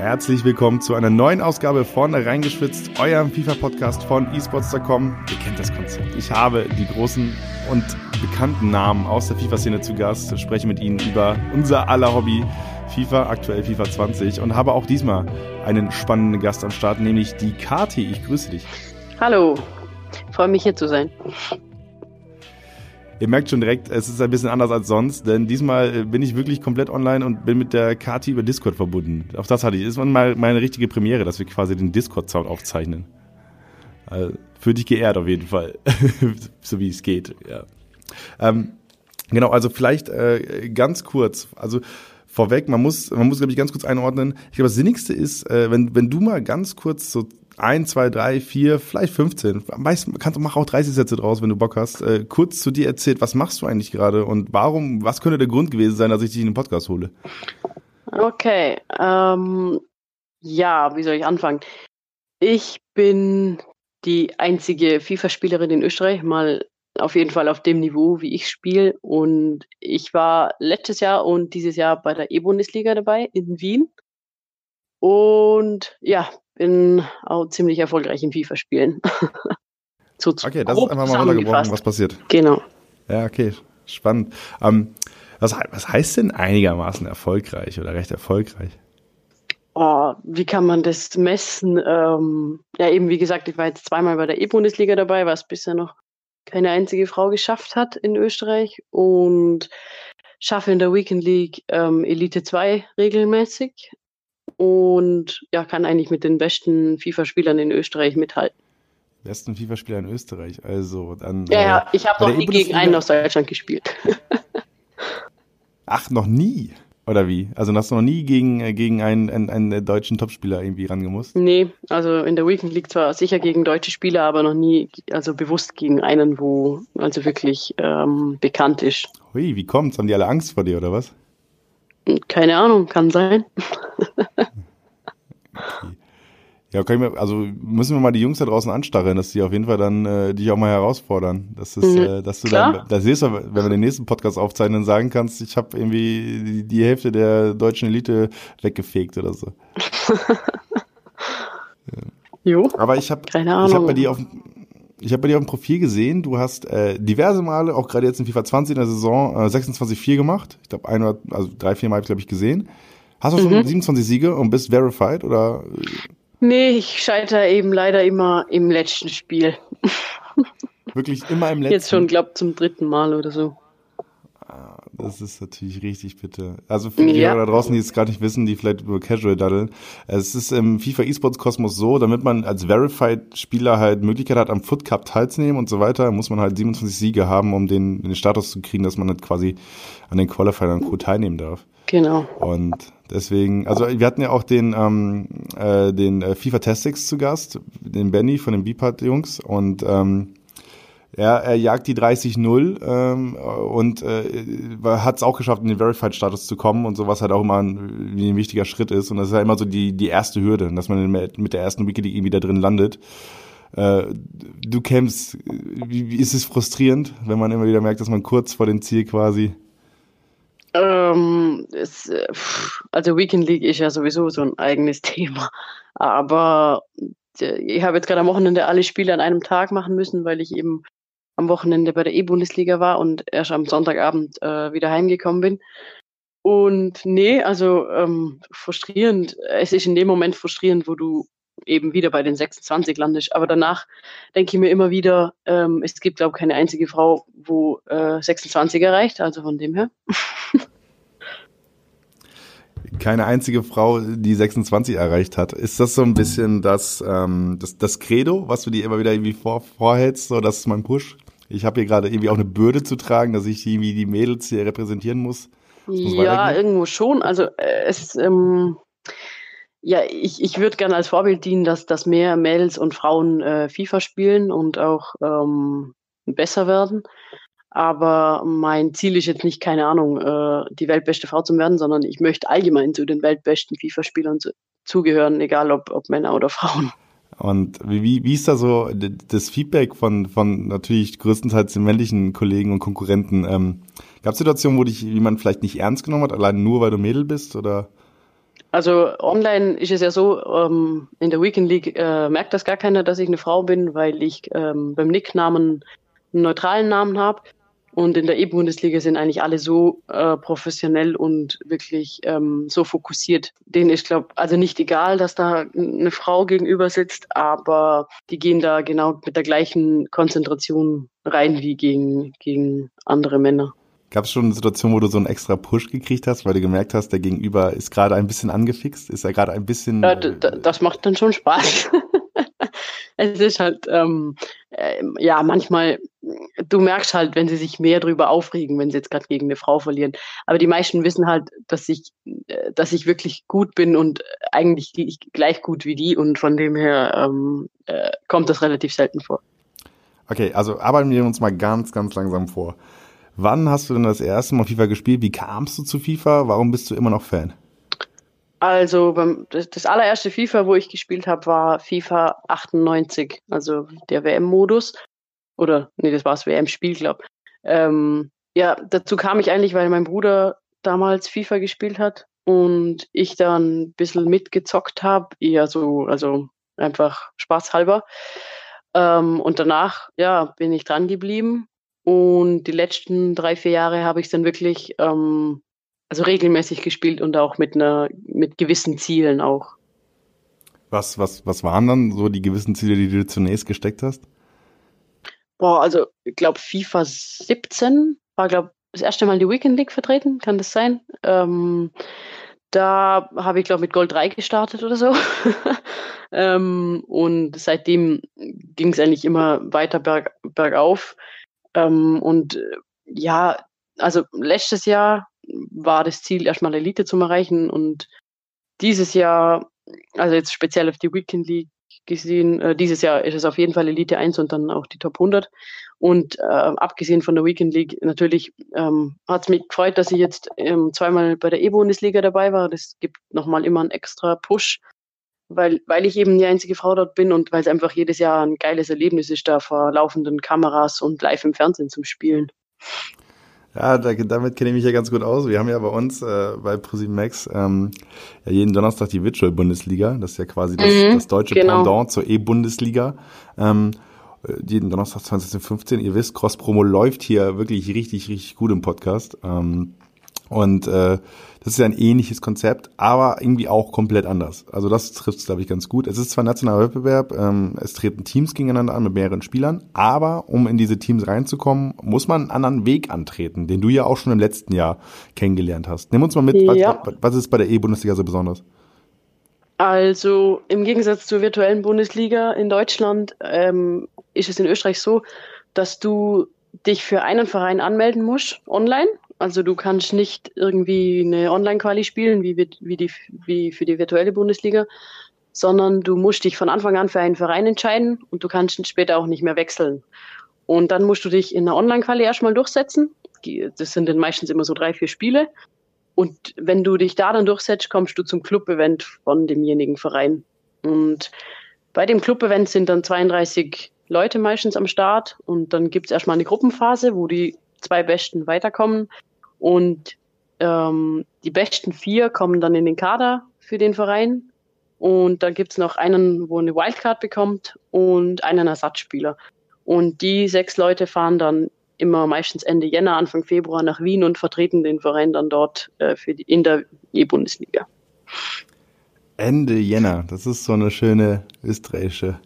Herzlich willkommen zu einer neuen Ausgabe von Reingeschwitzt, eurem FIFA-Podcast von esports.com. Ihr kennt das Konzept. Ich habe die großen und bekannten Namen aus der FIFA-Szene zu Gast, spreche mit ihnen über unser aller Hobby FIFA, aktuell FIFA 20 und habe auch diesmal einen spannenden Gast am Start, nämlich die Kati. Ich grüße dich. Hallo, freue mich hier zu sein. Ihr merkt schon direkt, es ist ein bisschen anders als sonst, denn diesmal äh, bin ich wirklich komplett online und bin mit der Kati über Discord verbunden. Auch das hatte ich. War mal meine richtige Premiere, dass wir quasi den Discord-Sound aufzeichnen. Also, für dich geehrt auf jeden Fall. so wie es geht, ja. Ähm, genau, also vielleicht äh, ganz kurz. Also vorweg, man muss, man muss, glaube ich, ganz kurz einordnen. Ich glaube, das Sinnigste ist, äh, wenn, wenn du mal ganz kurz so ein, zwei, drei, vier, vielleicht 15, meist, kannst, mach auch 30 Sätze draus, wenn du Bock hast, äh, kurz zu dir erzählt, was machst du eigentlich gerade und warum, was könnte der Grund gewesen sein, dass ich dich in den Podcast hole? Okay, ähm, ja, wie soll ich anfangen? Ich bin die einzige FIFA-Spielerin in Österreich, mal auf jeden Fall auf dem Niveau, wie ich spiele. Und ich war letztes Jahr und dieses Jahr bei der E-Bundesliga dabei in Wien. Und ja, bin auch ziemlich erfolgreich im FIFA-Spielen. so okay, das ist einfach mal runtergebrochen, was passiert. Genau. Ja, okay, spannend. Ähm, was, was heißt denn einigermaßen erfolgreich oder recht erfolgreich? Oh, wie kann man das messen? Ähm, ja, eben wie gesagt, ich war jetzt zweimal bei der E-Bundesliga dabei, was bisher noch keine einzige Frau geschafft hat in Österreich und schaffe in der Weekend League ähm, Elite 2 regelmäßig und ja, kann eigentlich mit den besten FIFA-Spielern in Österreich mithalten. Besten FIFA-Spieler in Österreich, also dann. Ja, ja, äh, ich habe noch nie gegen einen aus Deutschland gespielt. Ach, noch nie? Oder wie? Also hast du noch nie gegen, äh, gegen einen, einen, einen deutschen Topspieler irgendwie rangemusst? Nee, also in der Weekend League zwar sicher gegen deutsche Spieler, aber noch nie, also bewusst gegen einen, wo also wirklich ähm, bekannt ist. Hui, wie kommt's? Haben die alle Angst vor dir oder was? Keine Ahnung, kann sein. okay. Ja, kann ich mir, also müssen wir mal die Jungs da draußen anstacheln, dass die auf jeden Fall dann äh, dich auch mal herausfordern. Das ist, mhm. äh, dass du Klar. dann, da siehst du, wenn wir den nächsten Podcast aufzeichnen, sagen kannst, ich habe irgendwie die, die, Hälfte der deutschen Elite weggefegt oder so. jo. Aber ich habe, ich habe bei dir auf, ich habe bei dir auf dem Profil gesehen, du hast äh, diverse Male, auch gerade jetzt in FIFA 20 in der Saison, äh, 26-4 gemacht. Ich glaube, ein oder, also drei, vier Mal habe ich, glaube ich, gesehen. Hast du schon mhm. 27 Siege und bist verified oder? Nee, ich scheitere eben leider immer im letzten Spiel. Wirklich immer im letzten? Jetzt schon, glaube zum dritten Mal oder so. Das ist natürlich richtig bitte. Also für die ja. da draußen, die es gar nicht wissen, die vielleicht über Casual daddeln. Es ist im FIFA eSports Kosmos so, damit man als Verified Spieler halt Möglichkeit hat, am Foot Cup teilzunehmen und so weiter, muss man halt 27 Siege haben, um den, den Status zu kriegen, dass man halt quasi an den Qualifier und Co. teilnehmen darf. Genau. Und deswegen, also wir hatten ja auch den, ähm, äh, den äh, FIFA Testix zu Gast, den Benny von den B-Part-Jungs und ähm, er, er jagt die 30-0 ähm, und äh, hat es auch geschafft, in den Verified-Status zu kommen und so, was halt auch immer ein, ein wichtiger Schritt ist. Und das ist ja immer so die, die erste Hürde, dass man mit der ersten Wiki irgendwie da drin landet. Äh, du kämpfst, wie, wie ist es frustrierend, wenn man immer wieder merkt, dass man kurz vor dem Ziel quasi ähm, es, äh, also Weekend League ist ja sowieso so ein eigenes Thema. Aber äh, ich habe jetzt gerade am Wochenende alle Spiele an einem Tag machen müssen, weil ich eben am Wochenende bei der E-Bundesliga war und erst am Sonntagabend äh, wieder heimgekommen bin. Und nee, also ähm, frustrierend. Es ist in dem Moment frustrierend, wo du eben wieder bei den 26 landest. Aber danach denke ich mir immer wieder, ähm, es gibt, glaube ich, keine einzige Frau, wo äh, 26 erreicht. Also von dem her. keine einzige Frau, die 26 erreicht hat. Ist das so ein bisschen das, ähm, das, das Credo, was du dir immer wieder irgendwie vor, vorhältst? So, das ist mein Push. Ich habe hier gerade irgendwie auch eine Bürde zu tragen, dass ich irgendwie die Mädels hier repräsentieren muss. ja, irgendwo schon. Also äh, es ähm, ja, ich, ich würde gerne als Vorbild dienen, dass, dass mehr Mädels und Frauen äh, FIFA spielen und auch ähm, besser werden. Aber mein Ziel ist jetzt nicht, keine Ahnung, äh, die weltbeste Frau zu werden, sondern ich möchte allgemein zu den weltbesten FIFA-Spielern zu, zugehören, egal ob, ob Männer oder Frauen. Und wie, wie ist da so das Feedback von, von natürlich größtenteils den männlichen Kollegen und Konkurrenten? Ähm, Gab es Situationen, wo dich jemand vielleicht nicht ernst genommen hat, allein nur weil du Mädel bist? Oder? Also online ist es ja so, ähm, in der Weekend League äh, merkt das gar keiner, dass ich eine Frau bin, weil ich ähm, beim Nicknamen einen neutralen Namen habe. Und in der E-Bundesliga sind eigentlich alle so äh, professionell und wirklich ähm, so fokussiert. Denen ist, glaube also nicht egal, dass da eine Frau gegenüber sitzt, aber die gehen da genau mit der gleichen Konzentration rein wie gegen, gegen andere Männer. Gab es schon eine Situation, wo du so einen extra Push gekriegt hast, weil du gemerkt hast, der Gegenüber ist gerade ein bisschen angefixt? Ist er gerade ein bisschen. Ja, das macht dann schon Spaß. es ist halt, ähm, äh, ja, manchmal, du merkst halt, wenn sie sich mehr drüber aufregen, wenn sie jetzt gerade gegen eine Frau verlieren. Aber die meisten wissen halt, dass ich, äh, dass ich wirklich gut bin und eigentlich gleich gut wie die und von dem her ähm, äh, kommt das relativ selten vor. Okay, also arbeiten wir uns mal ganz, ganz langsam vor. Wann hast du denn das erste Mal FIFA gespielt? Wie kamst du zu FIFA? Warum bist du immer noch Fan? Also beim, das, das allererste FIFA, wo ich gespielt habe, war FIFA 98, also der WM-Modus. Oder, nee, das war das WM-Spiel, glaube ähm, Ja, dazu kam ich eigentlich, weil mein Bruder damals FIFA gespielt hat und ich dann ein bisschen mitgezockt habe, eher so, also einfach spaßhalber. Ähm, und danach, ja, bin ich dran geblieben und die letzten drei, vier Jahre habe ich dann wirklich ähm, also regelmäßig gespielt und auch mit einer, mit gewissen Zielen auch. Was, was, was waren dann so die gewissen Ziele, die du zunächst gesteckt hast? Boah, also ich glaube FIFA 17 war, glaube das erste Mal die Weekend League vertreten, kann das sein? Ähm, da habe ich, glaube mit Gold 3 gestartet oder so. ähm, und seitdem ging es eigentlich immer weiter berg, bergauf. Ähm, und äh, ja, also letztes Jahr war das Ziel, erstmal Elite zu erreichen und dieses Jahr, also jetzt speziell auf die Weekend League gesehen, äh, dieses Jahr ist es auf jeden Fall Elite 1 und dann auch die Top 100. Und äh, abgesehen von der Weekend League, natürlich ähm, hat es mich gefreut, dass ich jetzt ähm, zweimal bei der E-Bundesliga dabei war. Das gibt nochmal immer einen extra Push weil, weil ich eben die einzige Frau dort bin und weil es einfach jedes Jahr ein geiles Erlebnis ist, da vor laufenden Kameras und live im Fernsehen zu spielen. Ja, damit kenne ich mich ja ganz gut aus. Wir haben ja bei uns äh, bei ProSieben ähm, ja jeden Donnerstag die Virtual Bundesliga. Das ist ja quasi das, mhm, das deutsche genau. Pendant zur E-Bundesliga. Ähm, äh, jeden Donnerstag 2015. Ihr wisst, Cross Promo läuft hier wirklich richtig, richtig gut im Podcast. Ähm, und äh, das ist ein ähnliches Konzept, aber irgendwie auch komplett anders. Also das trifft es, glaube ich, ganz gut. Es ist zwar ein nationaler Wettbewerb, ähm, es treten Teams gegeneinander an mit mehreren Spielern, aber um in diese Teams reinzukommen, muss man einen anderen Weg antreten, den du ja auch schon im letzten Jahr kennengelernt hast. Nimm uns mal mit, ja. was, was ist bei der E-Bundesliga so besonders? Also im Gegensatz zur virtuellen Bundesliga in Deutschland ähm, ist es in Österreich so, dass du dich für einen Verein anmelden musst online also du kannst nicht irgendwie eine Online-Quali spielen, wie, wie, die, wie für die virtuelle Bundesliga, sondern du musst dich von Anfang an für einen Verein entscheiden und du kannst später auch nicht mehr wechseln. Und dann musst du dich in der Online-Quali erstmal durchsetzen. Das sind dann meistens immer so drei, vier Spiele. Und wenn du dich da dann durchsetzt, kommst du zum Club-Event von demjenigen Verein. Und bei dem Club-Event sind dann 32 Leute meistens am Start und dann gibt es erstmal eine Gruppenphase, wo die zwei Besten weiterkommen. Und ähm, die besten vier kommen dann in den Kader für den Verein. Und dann gibt's noch einen, wo eine Wildcard bekommt und einen Ersatzspieler. Und die sechs Leute fahren dann immer meistens Ende Jänner, Anfang Februar nach Wien und vertreten den Verein dann dort äh, für die, in der E-Bundesliga. Ende Jänner, das ist so eine schöne österreichische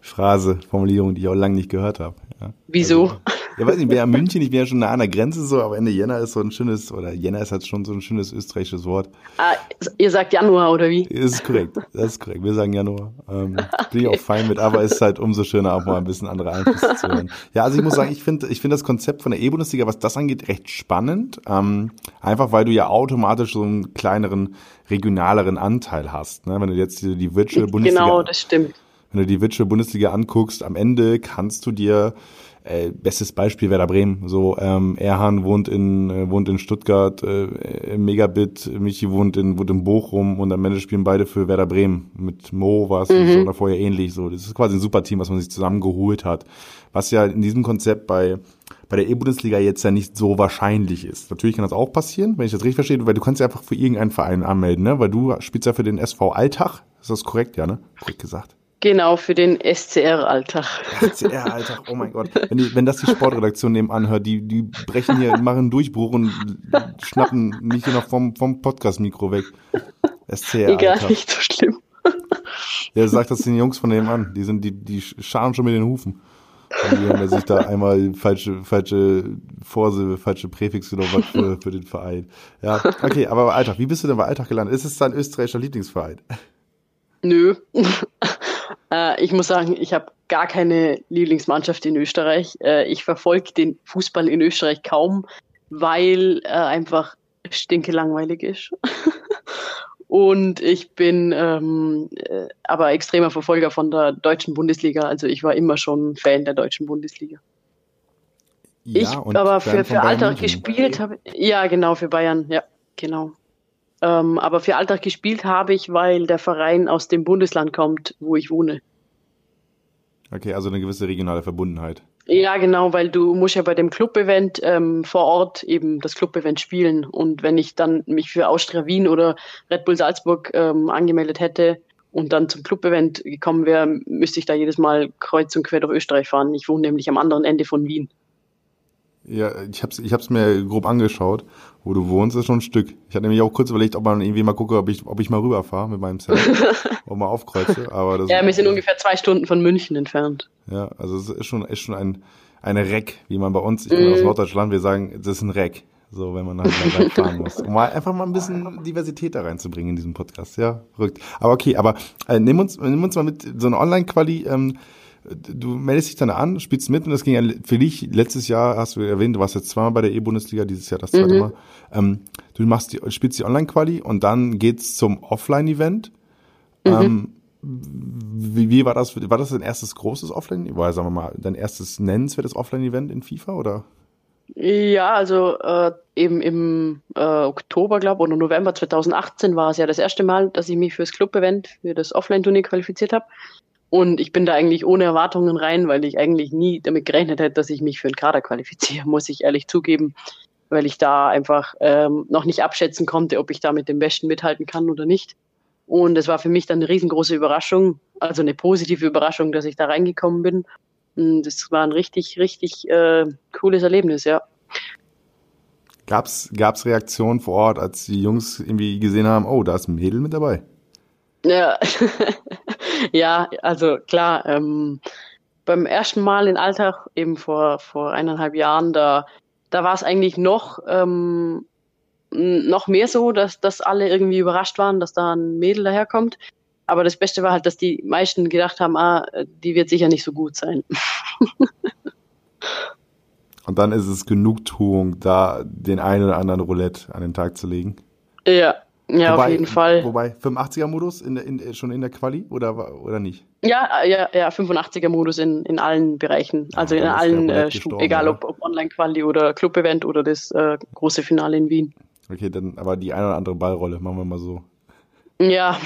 Phrase, Formulierung, die ich auch lange nicht gehört habe. Ja. Wieso? Also, ja, weiß nicht, ich bin ja München, ich bin ja schon nah an der Grenze so, aber Ende Jänner ist so ein schönes, oder Jänner ist halt schon so ein schönes österreichisches Wort. Ah, ihr sagt Januar, oder wie? Das ist korrekt, das ist korrekt. Wir sagen Januar. Ähm, bin ich auch fein mit, aber es ist halt umso schöner, auch mal ein bisschen andere Einflüsse zu hören. Ja, also ich muss sagen, ich finde ich finde das Konzept von der E-Bundesliga, was das angeht, recht spannend. Ähm, einfach weil du ja automatisch so einen kleineren, regionaleren Anteil hast. Ne? Wenn du jetzt die, die Virtual Bundesliga. Genau, das stimmt. Wenn du die Virtual Bundesliga anguckst, am Ende kannst du dir äh, bestes Beispiel Werder Bremen. So, ähm, Erhan wohnt in, äh, wohnt in Stuttgart, äh, Megabit, Michi wohnt in, wohnt in Bochum und am Ende spielen beide für Werder Bremen. Mit Mo war es mhm. schon vorher ähnlich. So, das ist quasi ein super Team, was man sich zusammengeholt hat. Was ja in diesem Konzept bei bei der E-Bundesliga jetzt ja nicht so wahrscheinlich ist. Natürlich kann das auch passieren, wenn ich das richtig verstehe, weil du kannst ja einfach für irgendeinen Verein anmelden, ne? Weil du spielst ja für den SV Alltag. Ist das korrekt, ja, ne? Korrekt gesagt. Genau, für den SCR-Alltag. SCR-Alltag, oh mein Gott. Wenn, die, wenn das die Sportredaktion nebenan hört, die, die brechen hier, machen einen Durchbruch und schnappen mich hier noch vom, vom Podcast-Mikro weg. SCR-Alltag. Egal, nicht so schlimm. Ja, sagt das den Jungs von nebenan. Die sind, die, die scharen schon mit den Hufen. Und wenn er sich da einmal falsche, falsche Vorsilbe, falsche Präfixe oder was für, für den Verein. Ja, okay, aber bei Alltag, wie bist du denn bei Alltag gelandet? Ist es dein österreichischer Lieblingsverein? Nö. Äh, ich muss sagen, ich habe gar keine Lieblingsmannschaft in Österreich. Äh, ich verfolge den Fußball in Österreich kaum, weil er einfach stinke langweilig ist. Und ich bin ähm, äh, aber extremer Verfolger von der deutschen Bundesliga. Also ich war immer schon Fan der deutschen Bundesliga. Ja, ich aber für, für Alltag gespielt habe. Ja, genau, für Bayern, ja, genau. Ähm, aber für Alltag gespielt habe ich, weil der Verein aus dem Bundesland kommt, wo ich wohne. Okay, also eine gewisse regionale Verbundenheit. Ja, genau, weil du musst ja bei dem Club-Event ähm, vor Ort eben das Club-Event spielen. Und wenn ich dann mich für Austria Wien oder Red Bull Salzburg ähm, angemeldet hätte und dann zum Club-Event gekommen wäre, müsste ich da jedes Mal kreuz und quer durch Österreich fahren. Ich wohne nämlich am anderen Ende von Wien. Ja, ich hab's, ich hab's mir grob angeschaut, wo du wohnst, ist schon ein Stück. Ich hatte nämlich auch kurz überlegt, ob man irgendwie mal gucke, ob ich, ob ich mal rüberfahre mit meinem Zelt, ob mal aufkreuze, aber das Ja, wir sind ungefähr zwei Stunden von München entfernt. Ja, also es ist schon, ist schon ein, eine Reck, wie man bei uns, ich bin mm. aus Norddeutschland, wir sagen, das ist ein Reck. So, wenn man halt mal fahren muss. Um mal einfach mal ein bisschen Diversität da reinzubringen in diesem Podcast. Ja, verrückt. Aber okay, aber äh, nimm uns, nimm uns mal mit so einer Online-Quali, ähm, du meldest dich dann an, spielst mit und das ging ja für dich letztes Jahr, hast du erwähnt, du warst jetzt zweimal bei der E-Bundesliga, dieses Jahr das zweite mhm. Mal. Ähm, du machst die, spielst die Online-Quali und dann geht's zum Offline-Event. Mhm. Ähm, wie, wie war das? War das dein erstes großes Offline, war sagen wir mal dein erstes nennenswertes Offline-Event in FIFA oder? Ja, also äh, eben im äh, Oktober, glaube oder November 2018 war es ja das erste Mal, dass ich mich fürs Club-Event, für das Offline-Turnier qualifiziert habe. Und ich bin da eigentlich ohne Erwartungen rein, weil ich eigentlich nie damit gerechnet hätte, dass ich mich für einen Kader qualifiziere, muss ich ehrlich zugeben, weil ich da einfach ähm, noch nicht abschätzen konnte, ob ich da mit dem Besten mithalten kann oder nicht. Und es war für mich dann eine riesengroße Überraschung, also eine positive Überraschung, dass ich da reingekommen bin. Und das war ein richtig, richtig äh, cooles Erlebnis, ja. Gab's, gab's Reaktionen vor Ort, als die Jungs irgendwie gesehen haben, oh, da ist ein Mädel mit dabei? Ja, ja also klar, ähm, beim ersten Mal in Alltag, eben vor, vor eineinhalb Jahren, da, da war es eigentlich noch ähm, noch mehr so, dass, dass alle irgendwie überrascht waren, dass da ein Mädel daherkommt. Aber das Beste war halt, dass die meisten gedacht haben, ah, die wird sicher nicht so gut sein. Und dann ist es Genugtuung, da den einen oder anderen Roulette an den Tag zu legen. Ja, ja, wobei, auf jeden Fall. Wobei 85er-Modus in, in, schon in der Quali oder, oder nicht? Ja, ja, ja, 85er-Modus in, in allen Bereichen. Also ja, in allen, äh, egal ob, ob Online-Quali oder Club-Event oder das äh, große Finale in Wien. Okay, dann aber die eine oder andere Ballrolle, machen wir mal so. Ja,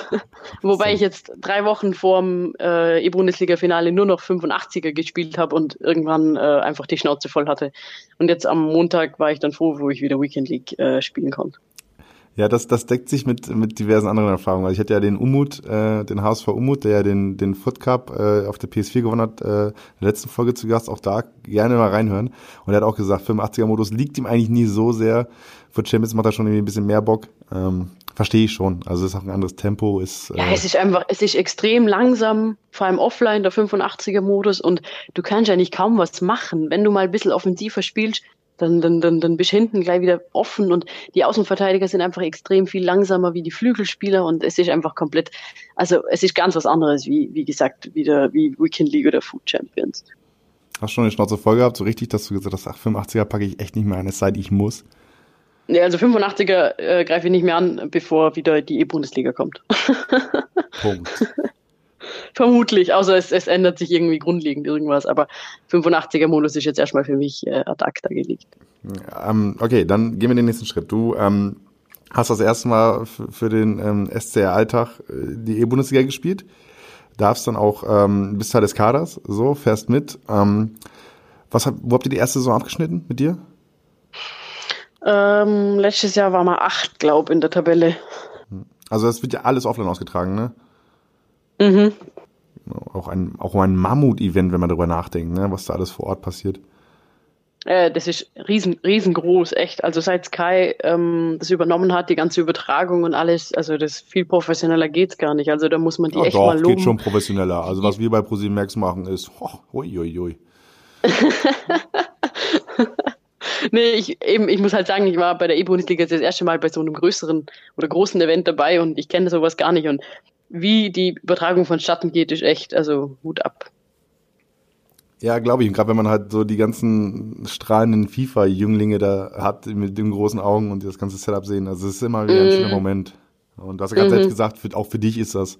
wobei ich jetzt drei Wochen vorm äh, E-Bundesliga-Finale nur noch 85er gespielt habe und irgendwann äh, einfach die Schnauze voll hatte. Und jetzt am Montag war ich dann froh, wo ich wieder Weekend League äh, spielen konnte. Ja, das, das deckt sich mit, mit diversen anderen Erfahrungen. Also ich hatte ja den Umut, äh, den HSV Umut, der ja den, den Foot Cup äh, auf der PS4 gewonnen hat, äh, in der letzten Folge zu Gast, auch da gerne mal reinhören. Und er hat auch gesagt, 85er-Modus liegt ihm eigentlich nie so sehr. Für Champions macht er schon irgendwie ein bisschen mehr Bock. Ähm, Verstehe ich schon. Also es ist auch ein anderes Tempo. Ist, äh ja, es ist einfach, es ist extrem langsam, vor allem offline, der 85er-Modus und du kannst ja nicht kaum was machen. Wenn du mal ein bisschen offensiver spielst, dann, dann, dann, dann bist du hinten gleich wieder offen und die Außenverteidiger sind einfach extrem viel langsamer wie die Flügelspieler und es ist einfach komplett, also es ist ganz was anderes, wie, wie gesagt, wieder wie Weekend League oder Food Champions. Hast du schon eine Schnauze voll gehabt, so richtig, dass du gesagt hast, ach, 85er packe ich echt nicht mehr an, es sei denn, ich muss? Nee, also 85er äh, greife ich nicht mehr an, bevor wieder die E-Bundesliga kommt. Punkt. Vermutlich, außer es, es ändert sich irgendwie grundlegend irgendwas. Aber 85er-Modus ist jetzt erstmal für mich äh, ad acta gelegt. Ähm, okay, dann gehen wir den nächsten Schritt. Du ähm, hast das erste Mal für den ähm, SCR Alltag äh, die E-Bundesliga gespielt. Darfst dann auch, ähm, bist Teil des Kaders, so, fährst mit. Ähm, Was, wo habt ihr die erste Saison abgeschnitten mit dir? Ähm, letztes Jahr war mal acht, glaube in der Tabelle. Also das wird ja alles offline ausgetragen, ne? Mhm. Auch ein, auch ein Mammut-Event, wenn man darüber nachdenkt, ne? was da alles vor Ort passiert. Äh, das ist riesen, riesengroß, echt. Also seit Sky ähm, das übernommen hat, die ganze Übertragung und alles, also das viel professioneller geht's gar nicht. Also da muss man die ja, echt doch, mal loben. geht schon professioneller. Also was wir bei ProSieben Max machen ist, oh, ui, ui, ui. nee, ich, eben, ich muss halt sagen, ich war bei der E-Bundesliga das erste Mal bei so einem größeren oder großen Event dabei und ich kenne sowas gar nicht. Und wie die Übertragung vonstatten geht, ist echt, also Hut ab. Ja, glaube ich. gerade wenn man halt so die ganzen strahlenden FIFA-Jünglinge da hat mit den großen Augen und das ganze Setup sehen, also es ist immer wieder ein mm. schöner Moment. Und du hast ja mm selbst gesagt, für, auch für dich ist das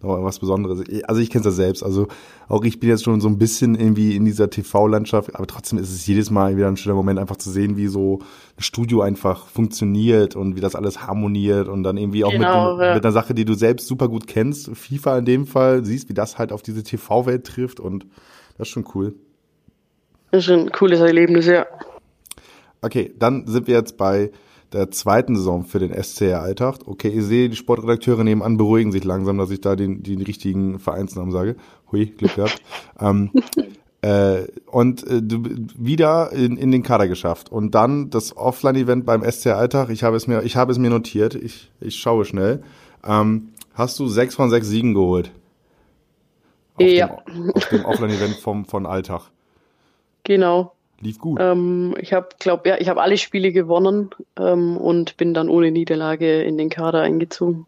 was Besonderes. Also ich kenne es ja selbst. Also auch ich bin jetzt schon so ein bisschen irgendwie in dieser TV-Landschaft, aber trotzdem ist es jedes Mal wieder ein schöner Moment, einfach zu sehen, wie so ein Studio einfach funktioniert und wie das alles harmoniert und dann irgendwie auch genau, mit, ja. mit einer Sache, die du selbst super gut kennst, FIFA in dem Fall, siehst, wie das halt auf diese TV-Welt trifft und das ist schon cool. Das ist ein cooles Erlebnis, ja. Okay, dann sind wir jetzt bei der zweiten Saison für den SCR Alltag. Okay, ich sehe, die Sportredakteure nebenan beruhigen sich langsam, dass ich da den, den richtigen Vereinsnamen sage. Hui, Glück gehabt. ähm, äh, und äh, wieder in, in den Kader geschafft. Und dann das Offline-Event beim SCR Alltag. Ich habe es mir, ich habe es mir notiert. Ich, ich schaue schnell. Ähm, hast du sechs von sechs Siegen geholt? Auf ja. Dem, auf dem Offline-Event vom, von Alltag. Genau. Lief gut. Ähm, ich habe, glaube ja, ich habe alle Spiele gewonnen ähm, und bin dann ohne Niederlage in den Kader eingezogen.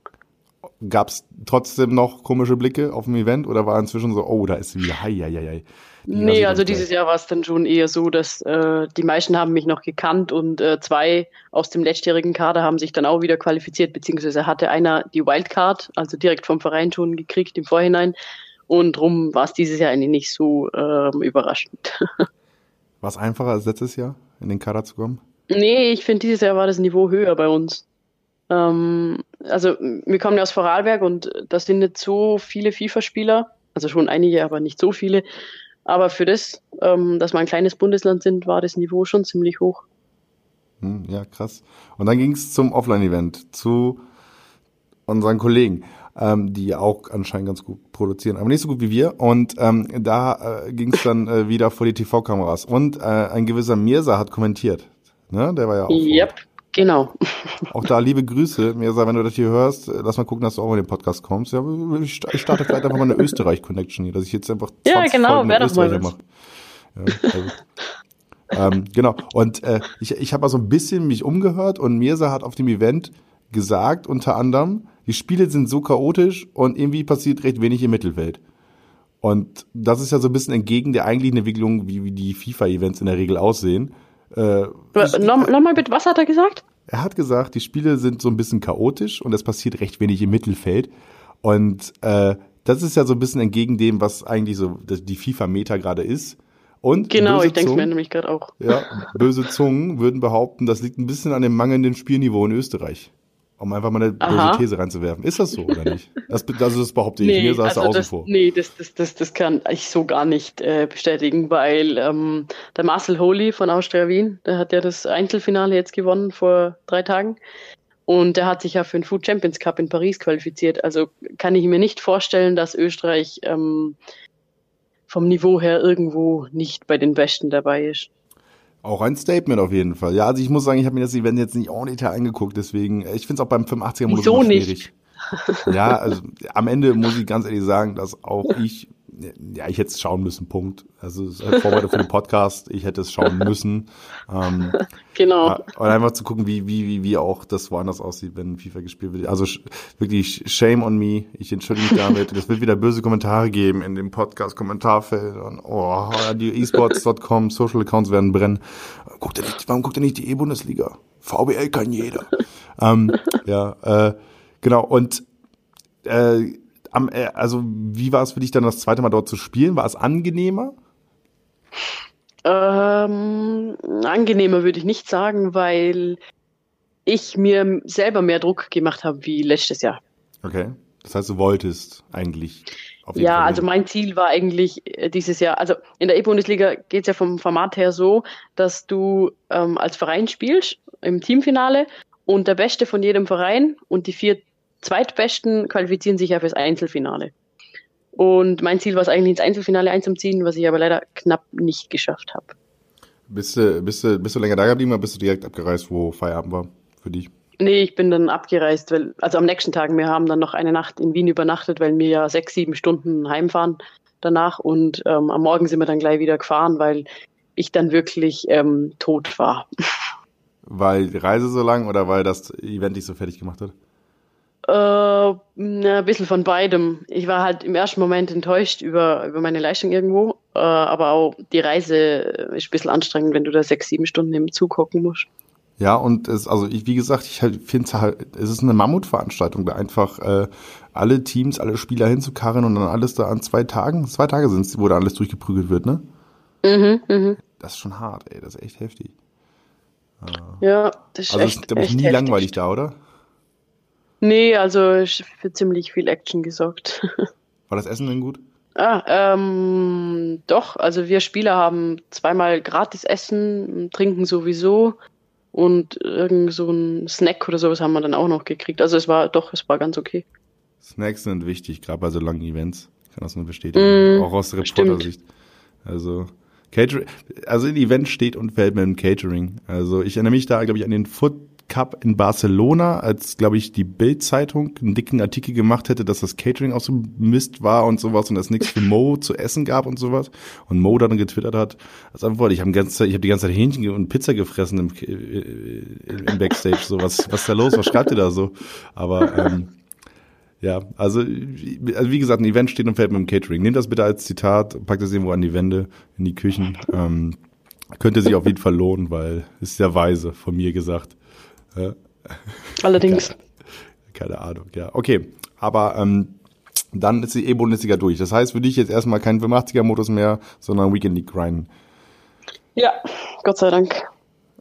Gab es trotzdem noch komische Blicke auf dem Event oder war inzwischen so, oh, da ist sie wieder, hei, hei, hei. Nee, also dieses Jahr war es dann schon eher so, dass äh, die meisten haben mich noch gekannt und äh, zwei aus dem letztjährigen Kader haben sich dann auch wieder qualifiziert, beziehungsweise hatte einer die Wildcard, also direkt vom Verein schon gekriegt im Vorhinein. Und drum war es dieses Jahr eigentlich nicht so ähm, überraschend. War es einfacher als letztes Jahr, in den Kader zu kommen? Nee, ich finde, dieses Jahr war das Niveau höher bei uns. Ähm, also, wir kommen ja aus Vorarlberg und das sind nicht so viele FIFA-Spieler. Also schon einige, aber nicht so viele. Aber für das, ähm, dass wir ein kleines Bundesland sind, war das Niveau schon ziemlich hoch. Hm, ja, krass. Und dann ging es zum Offline-Event, zu unseren Kollegen ähm, die auch anscheinend ganz gut produzieren, aber nicht so gut wie wir. Und ähm, da äh, ging es dann äh, wieder vor die TV-Kameras. Und äh, ein gewisser Mirsa hat kommentiert. Ne? Der war ja auch. Yep. Genau. Auch da liebe Grüße. Mirsa, wenn du das hier hörst, äh, lass mal gucken, dass du auch in den Podcast kommst. Ja, ich starte vielleicht einfach mal eine Österreich-Connection hier, dass ich jetzt einfach 20 Ja, genau, wäre doch mal was. Ja, also. ähm, genau. Und äh, ich, ich habe mal so ein bisschen mich umgehört und Mirsa hat auf dem Event gesagt, unter anderem, die Spiele sind so chaotisch und irgendwie passiert recht wenig im Mittelfeld. Und das ist ja so ein bisschen entgegen der eigentlichen Entwicklung, wie, wie die FIFA-Events in der Regel aussehen. Äh, Nochmal noch bitte, was hat er gesagt? Er hat gesagt, die Spiele sind so ein bisschen chaotisch und es passiert recht wenig im Mittelfeld. Und äh, das ist ja so ein bisschen entgegen dem, was eigentlich so die FIFA-Meta gerade ist. Und genau, ich denke mir nämlich gerade auch. Ja, böse Zungen würden behaupten, das liegt ein bisschen an dem mangelnden Spielniveau in Österreich. Um einfach mal eine böse These reinzuwerfen. Ist das so oder nicht? Das, also das behaupte ich. Nee, Mir saß also außen vor. Nee, das, das, das, das kann ich so gar nicht äh, bestätigen, weil ähm, der Marcel Holy von Austria Wien, der hat ja das Einzelfinale jetzt gewonnen vor drei Tagen. Und der hat sich ja für den Food Champions Cup in Paris qualifiziert. Also kann ich mir nicht vorstellen, dass Österreich ähm, vom Niveau her irgendwo nicht bei den Besten dabei ist. Auch ein Statement auf jeden Fall. Ja, also ich muss sagen, ich habe mir das Event jetzt nicht ordentlich angeguckt, deswegen, äh, ich finde es auch beim 85er-Modus schwierig. Nicht? Ja, also am Ende muss ich ganz ehrlich sagen, dass auch ich ja, ich hätte es schauen müssen, Punkt. Also ist Vorbereitung für den Podcast, ich hätte es schauen müssen. Ähm, genau. Und einfach zu gucken, wie, wie, wie, wie auch das woanders aussieht, wenn FIFA gespielt wird. Also wirklich shame on me. Ich entschuldige mich damit. Es wird wieder böse Kommentare geben in dem Podcast-Kommentarfeld. Oh, die esports.com, Social Accounts werden brennen. Guckt ihr nicht, warum guckt ihr nicht die E-Bundesliga? VBL kann jeder. ähm, ja, äh, genau. Und äh, am, äh, also wie war es für dich dann das zweite Mal dort zu spielen? War es angenehmer? Ähm, angenehmer würde ich nicht sagen, weil ich mir selber mehr Druck gemacht habe wie letztes Jahr. Okay. Das heißt, du wolltest eigentlich ja, Fall also mein Ziel war eigentlich äh, dieses Jahr, also in der E-Bundesliga geht es ja vom Format her so, dass du ähm, als Verein spielst im Teamfinale und der Beste von jedem Verein und die vier Zweitbesten qualifizieren sich ja fürs Einzelfinale. Und mein Ziel war es eigentlich ins Einzelfinale einzuziehen, was ich aber leider knapp nicht geschafft habe. Bist du, bist, du, bist du länger da geblieben oder bist du direkt abgereist, wo Feierabend war für dich? Nee, ich bin dann abgereist, weil, also am nächsten Tag, wir haben dann noch eine Nacht in Wien übernachtet, weil wir ja sechs, sieben Stunden heimfahren danach und ähm, am Morgen sind wir dann gleich wieder gefahren, weil ich dann wirklich ähm, tot war. Weil die Reise so lang oder weil das Event dich so fertig gemacht hat? Äh, ein bisschen von beidem. Ich war halt im ersten Moment enttäuscht über, über meine Leistung irgendwo, äh, aber auch die Reise ist ein bisschen anstrengend, wenn du da sechs, sieben Stunden im Zug hocken musst. Ja, und es, also ich, wie gesagt, ich halt, finde es halt, es ist eine Mammutveranstaltung, da einfach äh, alle Teams, alle Spieler hinzukarren und dann alles da an zwei Tagen, zwei Tage sind es, wo da alles durchgeprügelt wird, ne? Mhm, mhm. Das ist schon hart, ey, das ist echt heftig. Ja, das ist also echt, ist, glaube ich, nie heftig. langweilig da, oder? Nee, also für ziemlich viel Action gesorgt. War das Essen denn gut? Ah, ähm, doch, also wir Spieler haben zweimal gratis Essen, trinken sowieso und irgend so ein Snack oder sowas haben wir dann auch noch gekriegt. Also es war doch, es war ganz okay. Snacks sind wichtig, gerade bei so langen Events. Ich kann das nur bestätigen. Mm, auch aus Reporter-Sicht. Also, Catering, also ein Event steht und fällt mit dem Catering. Also ich erinnere mich da, glaube ich, an den Foot Cup in Barcelona, als, glaube ich, die Bild-Zeitung einen dicken Artikel gemacht hätte, dass das Catering auch so Mist war und sowas und es nichts für Mo zu essen gab und sowas. Und Mo dann getwittert hat, als Antwort, ich habe hab die ganze Zeit Hähnchen und Pizza gefressen im, äh, im Backstage. So, was, was ist da los? Was schreibt ihr da so? Aber ähm, ja, also, also wie gesagt, ein Event steht und fällt mit dem Catering. Nehmt das bitte als Zitat, packt das irgendwo an die Wände, in die Küchen. Ähm, könnte sich auf jeden Fall lohnen, weil ist sehr weise von mir gesagt. Allerdings. Keine, keine, Ahnung, ja. Okay, aber ähm, dann ist die E-Bundesliga durch. Das heißt für dich jetzt erstmal kein 85er-Modus mehr, sondern Weekend League grinden. Ja, Gott sei Dank.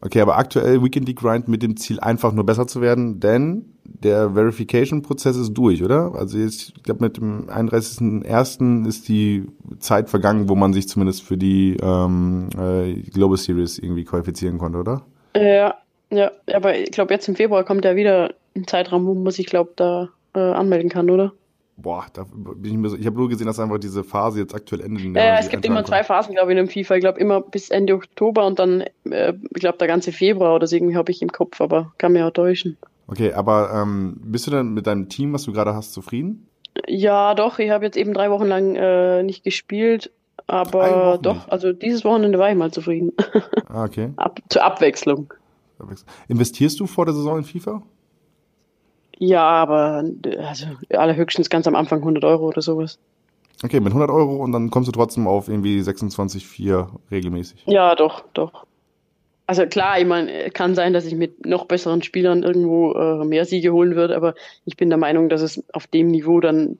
Okay, aber aktuell Weekend League Grind mit dem Ziel, einfach nur besser zu werden, denn der Verification-Prozess ist durch, oder? Also jetzt, ich glaube, mit dem 31.01. ist die Zeit vergangen, wo man sich zumindest für die ähm, äh, Global Series irgendwie qualifizieren konnte, oder? Ja, ja, aber ich glaube, jetzt im Februar kommt ja wieder ein Zeitraum, wo man sich, glaube da äh, anmelden kann, oder? Boah, da bin ich mir so, ich habe nur gesehen, dass einfach diese Phase jetzt aktuell endet. Ja, es gibt immer zwei Phasen, glaube ich, in einem FIFA. Ich glaube immer bis Ende Oktober und dann, äh, ich glaube, der ganze Februar oder so irgendwie habe ich im Kopf, aber kann mir auch täuschen. Okay, aber ähm, bist du denn mit deinem Team, was du gerade hast, zufrieden? Ja, doch. Ich habe jetzt eben drei Wochen lang äh, nicht gespielt, aber doch. Nicht. Also dieses Wochenende war ich mal zufrieden. Ah, okay. Ab, zur Abwechslung. Investierst du vor der Saison in FIFA? Ja, aber also allerhöchstens ganz am Anfang 100 Euro oder sowas. Okay, mit 100 Euro und dann kommst du trotzdem auf irgendwie 26,4 regelmäßig. Ja, doch, doch. Also klar, ich meine, kann sein, dass ich mit noch besseren Spielern irgendwo äh, mehr Siege holen würde, aber ich bin der Meinung, dass es auf dem Niveau dann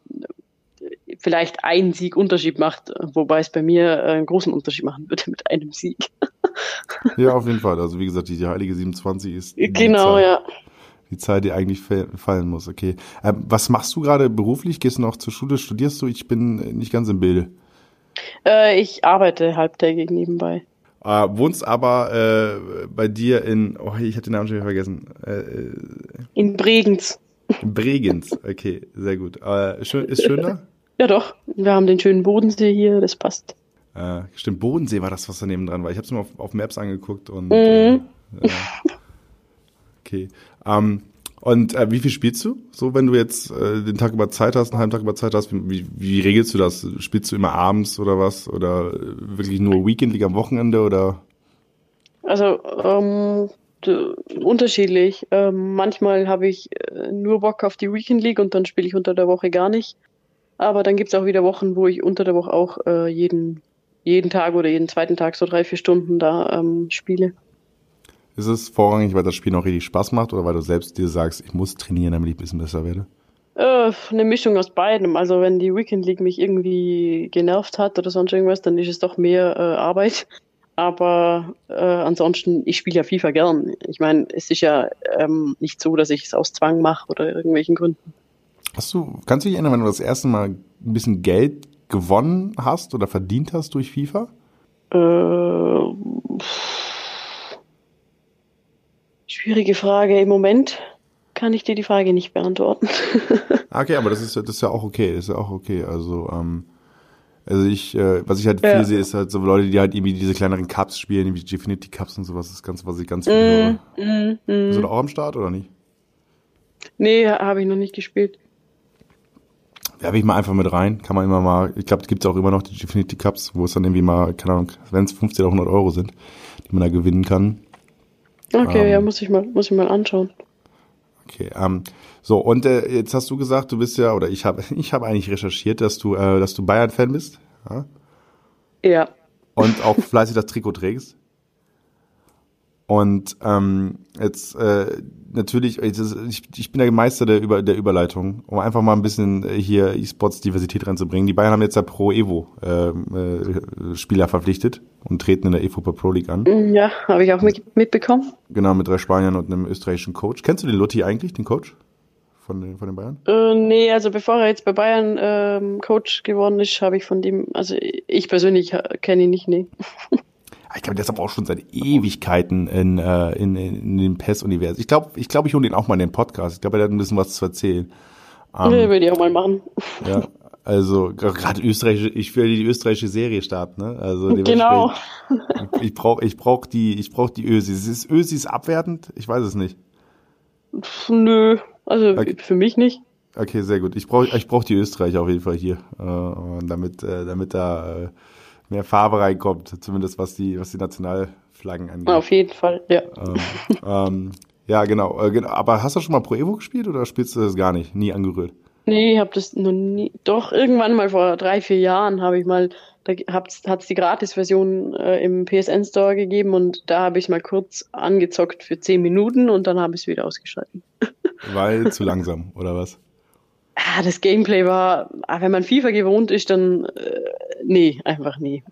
vielleicht ein Sieg Unterschied macht, wobei es bei mir einen großen Unterschied machen würde mit einem Sieg. ja, auf jeden Fall. Also wie gesagt, die heilige 27 ist. Genau, Zeit, ja. Die Zeit, die eigentlich fallen muss. Okay. Ähm, was machst du gerade beruflich? Gehst du noch zur Schule? Studierst du? Ich bin nicht ganz im Bilde. Äh, ich arbeite halbtägig nebenbei. Äh, wohnst aber äh, bei dir in, oh, ich hatte den Namen schon wieder vergessen. Äh, in Bregenz. In Bregenz, okay, sehr gut. Äh, schön, ist schön da? Ja, doch. Wir haben den schönen Bodensee hier, das passt. Äh, stimmt, Bodensee war das, was daneben dran war. Ich habe es mir auf, auf, Maps angeguckt und. Mhm. Äh, okay. Ähm, und äh, wie viel spielst du? So, wenn du jetzt äh, den Tag über Zeit hast, einen halben Tag über Zeit hast, wie, wie regelst du das? Spielst du immer abends oder was? Oder wirklich nur Weekend League am Wochenende oder? Also ähm, unterschiedlich. Ähm, manchmal habe ich äh, nur Bock auf die Weekend League und dann spiele ich unter der Woche gar nicht. Aber dann gibt es auch wieder Wochen, wo ich unter der Woche auch äh, jeden, jeden Tag oder jeden zweiten Tag so drei, vier Stunden da ähm, spiele. Ist es vorrangig, weil das Spiel noch richtig Spaß macht oder weil du selbst dir sagst, ich muss trainieren, damit ich ein bisschen besser werde? Äh, eine Mischung aus beidem. Also wenn die Weekend League mich irgendwie genervt hat oder sonst irgendwas, dann ist es doch mehr äh, Arbeit. Aber äh, ansonsten, ich spiele ja FIFA gern. Ich meine, es ist ja ähm, nicht so, dass ich es aus Zwang mache oder irgendwelchen Gründen. Hast du, kannst du dich erinnern, wenn du das erste Mal ein bisschen Geld gewonnen hast oder verdient hast durch FIFA? Äh, schwierige Frage. Im Moment kann ich dir die Frage nicht beantworten. okay, aber das ist, das ist ja auch okay. Das ist ja auch okay. Also, ähm, also ich, äh, was ich halt viel Ja. sehe, ist halt so Leute, die halt irgendwie diese kleineren Cups spielen, wie Gfinity Cups und sowas. Das ist ganz, was ich ganz viel höre. Mm, mm. Bist du da auch am Start oder nicht? Nee, habe ich noch nicht gespielt. Werfe ich mal einfach mit rein. Kann man immer mal, ich glaube, es gibt auch immer noch die Gfinity Cups, wo es dann irgendwie mal, keine Ahnung, wenn es 50 oder 100 Euro sind, die man da gewinnen kann. Okay, Ähm. ja, muss ich mal, muss ich mal anschauen. Okay, ähm, so und äh, jetzt hast du gesagt, du bist ja oder ich habe ich habe eigentlich recherchiert, dass du äh, dass du Bayern Fan bist, ja? Ja. und auch fleißig das Trikot trägst. Und ähm, jetzt äh, natürlich, ich, ich bin der Meister der, Über, der Überleitung, um einfach mal ein bisschen äh, hier E-Sports-Diversität reinzubringen. Die Bayern haben jetzt ja Pro Evo ähm, äh, Spieler verpflichtet und treten in der EFOPA Pro League an. Mm, Ja, habe ich auch mit, mitbekommen. Genau, mit drei Spaniern und einem österreichischen Coach. Kennst du den Lutti eigentlich, den Coach von den, von den Bayern? Äh, nee, also bevor er jetzt bei Bayern ähm, Coach geworden ist, habe ich von dem, also ich persönlich äh, kenne ihn nicht, nee. Ich glaube, der ist aber auch schon seit Ewigkeiten in, äh, in, in, dem PES-Universum. Ich glaube, ich, glaub, ich hole den auch mal in den Podcast. Ich glaube, er hat ein bisschen was zu erzählen. Ähm, nee, würde ich auch mal machen. Ja, also gerade österreichische, ich will die österreichische Serie starten, ne? Also Genau. Ich brauche ich brauch die, ich brauch die Ösis. Ist Ösis abwertend? Ich weiß es nicht. Pff, nö, also Okay. für mich nicht. Okay, sehr gut. Ich brauche ich brauch die Österreicher auf jeden Fall hier, äh, damit, äh, damit da äh, mehr Farbe reinkommt, zumindest was die, was die Nationalflaggen angeht. Auf jeden Fall, ja. ähm, ähm, ja, genau, äh, genau. Aber hast du schon mal Pro Evo gespielt oder spielst du das gar nicht? Nie angerührt? Nee, ich habe das noch nie. Doch, irgendwann mal vor drei, vier Jahren habe ich mal, da hat es die Gratis-Version äh, im PSN-Store gegeben und da habe ich mal kurz angezockt für zehn Minuten und dann habe ich es wieder ausgeschalten. Weil zu langsam, oder was? Ah, das Gameplay war, ah, wenn man FIFA gewohnt ist, dann äh, nee, einfach nee.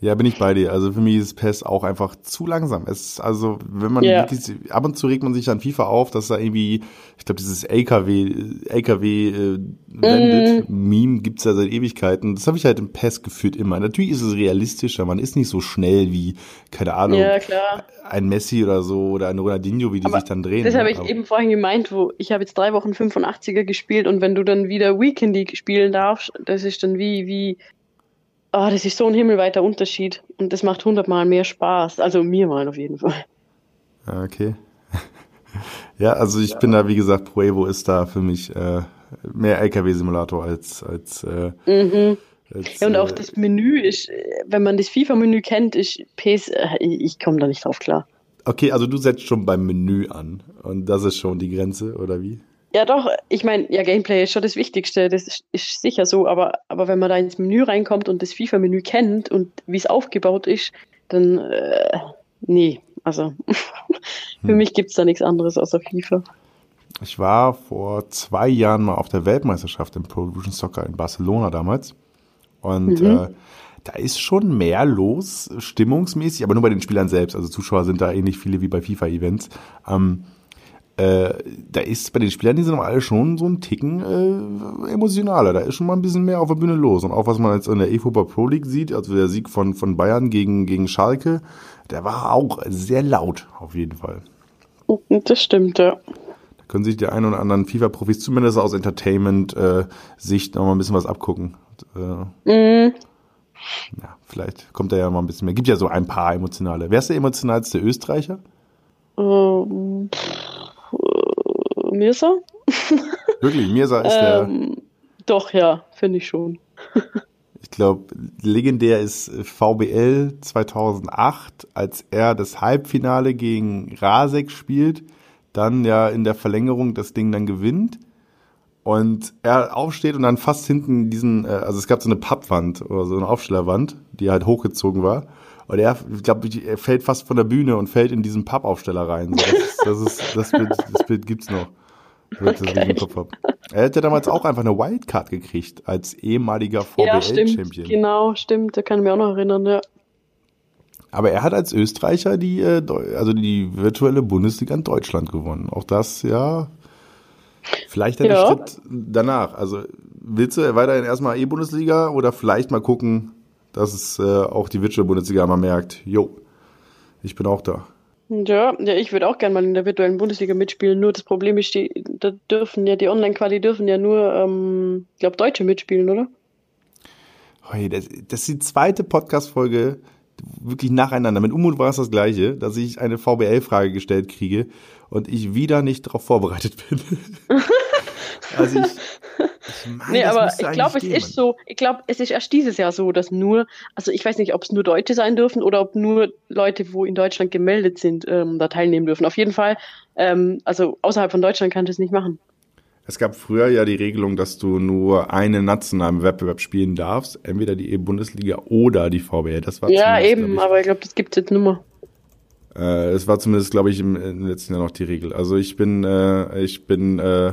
Ja, bin ich bei dir. Also für mich ist PES auch einfach zu langsam. Es ist also, wenn man Ja. wirklich, ab und zu regt man sich an FIFA auf, dass da irgendwie, ich glaube, dieses LKW, LKW äh, wendet, Meme gibt's ja seit Ewigkeiten. Das habe ich halt im PES gefühlt immer. Natürlich ist es realistischer, man ist nicht so schnell wie, keine Ahnung, Ja, klar. ein Messi oder so oder ein Ronaldinho, wie die Aber sich dann drehen. Das ne? habe ich Aber- eben vorhin gemeint, wo ich habe jetzt drei Wochen 85er gespielt und wenn du dann wieder Weekend League spielen darfst, das ist dann wie, wie, ah, das ist so ein himmelweiter Unterschied und das macht hundertmal mehr Spaß. Also mir mal auf jeden Fall. Ja, okay. ja, also ich bin da, wie gesagt, Pro Evo ist da für mich äh, mehr LKW-Simulator als, als, äh, Mhm. als Ja, und auch äh, das Menü ist, wenn man das FIFA-Menü kennt, ist PS, äh, ich, ich komme da nicht drauf klar. Okay, also du setzt schon beim Menü an und das ist schon die Grenze, oder wie? Ja, doch, ich meine, ja, Gameplay ist schon das Wichtigste, das ist, ist sicher so, aber, aber wenn man da ins Menü reinkommt und das FIFA-Menü kennt und wie es aufgebaut ist, dann, äh, nee, also für Hm. mich gibt's da nichts anderes außer FIFA. Ich war vor zwei Jahren mal auf der Weltmeisterschaft im Pro Evolution Soccer in Barcelona damals und Mhm. äh, da ist schon mehr los, stimmungsmäßig, aber nur bei den Spielern selbst. Also Zuschauer sind da ähnlich viele wie bei FIFA-Events. Ähm, äh, da ist bei den Spielern, die sind aber alle schon so ein Ticken äh, emotionaler. Da ist schon mal ein bisschen mehr auf der Bühne los. Und auch was man jetzt in der EFOPA Pro League sieht, also der Sieg von, von Bayern gegen, gegen Schalke, der war auch sehr laut, auf jeden Fall. Und Das stimmt, ja. Da können sich die ein oder anderen FIFA-Profis zumindest aus Entertainment-Sicht noch mal ein bisschen was abgucken. Äh, Mhm. ja, vielleicht kommt da ja mal ein bisschen mehr. Gibt ja so ein paar emotionale. Wer ist der emotionalste Österreicher? Ähm, pff, äh, Mirsa? Wirklich, Mirsa ist der, Ähm, doch, ja, finde ich schon. ich glaube, legendär ist VBL 2008, als er das Halbfinale gegen Rasek spielt, dann ja in der Verlängerung das Ding dann gewinnt und er aufsteht und dann fast hinten diesen, äh, also es gab so eine Pappwand oder so eine Aufstellerwand, die halt hochgezogen war. Und er, ich glaube, er fällt fast von der Bühne und fällt in diesen Pappaufsteller rein. Das, ist, das, ist, das, Bild, das Bild gibt's noch. Dass ich das im Kopf hab. Er hätte damals auch einfach eine Wildcard gekriegt als ehemaliger Ja, stimmt. VBL-Champion. Genau, stimmt. Da kann ich mich auch noch erinnern, ja. Aber er hat als Österreicher die, äh, also die virtuelle Bundesliga in Deutschland gewonnen. Auch das, ja, Vielleicht der ja. Schritt danach. Also willst du weiterhin erstmal E-Bundesliga oder vielleicht mal gucken, dass es äh, auch die Virtual Bundesliga mal merkt, jo, ich bin auch da. Ja, ja ich würde auch gerne mal in der virtuellen Bundesliga mitspielen. Nur das Problem ist, die, da dürfen ja die Online-Quali dürfen ja nur, ähm, ich glaube, Deutsche mitspielen, oder? Hey, das, das ist die zweite Podcast-Folge, wirklich nacheinander. Mit Umut war es das gleiche, dass ich eine VBL-Frage gestellt kriege und ich wieder nicht darauf vorbereitet bin. also ich, ich meine, nee, aber ich glaube, es ist so, ich glaube, es ist erst dieses Jahr so, dass nur, also ich weiß nicht, ob es nur Deutsche sein dürfen oder ob nur Leute, wo in Deutschland gemeldet sind, ähm, da teilnehmen dürfen. Auf jeden Fall, ähm, also außerhalb von Deutschland kann das nicht machen. Es gab früher ja die Regelung, dass du nur einen nationalen Wettbewerb spielen darfst, entweder die E-Bundesliga oder die VBL. Das war ja eben, ich, aber ich glaube, das gibt es jetzt nur. Äh, es war zumindest, glaube ich, im, im, letzten Jahr noch die Regel. Also ich bin, äh, ich bin, äh,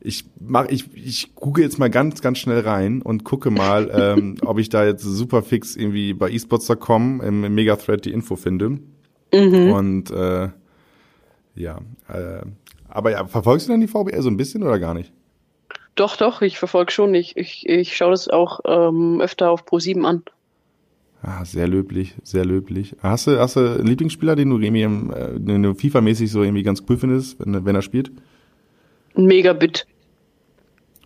ich mach, ich, ich gucke jetzt mal ganz, ganz schnell rein und gucke mal, ähm, ob ich da jetzt super fix irgendwie bei esports.com im, im Megathread die Info finde. Mhm. Und äh, ja, äh, aber ja, verfolgst du dann die VBL so ein bisschen oder gar nicht? Doch, doch, ich verfolge schon. Ich, ich, ich schaue das auch ähm, öfter auf Pro7 an. Ah, sehr löblich, sehr löblich. Hast du, hast du einen Lieblingsspieler, den du irgendwie äh, den du FIFA-mäßig so irgendwie ganz cool findest, wenn, wenn er spielt? Ein Megabit.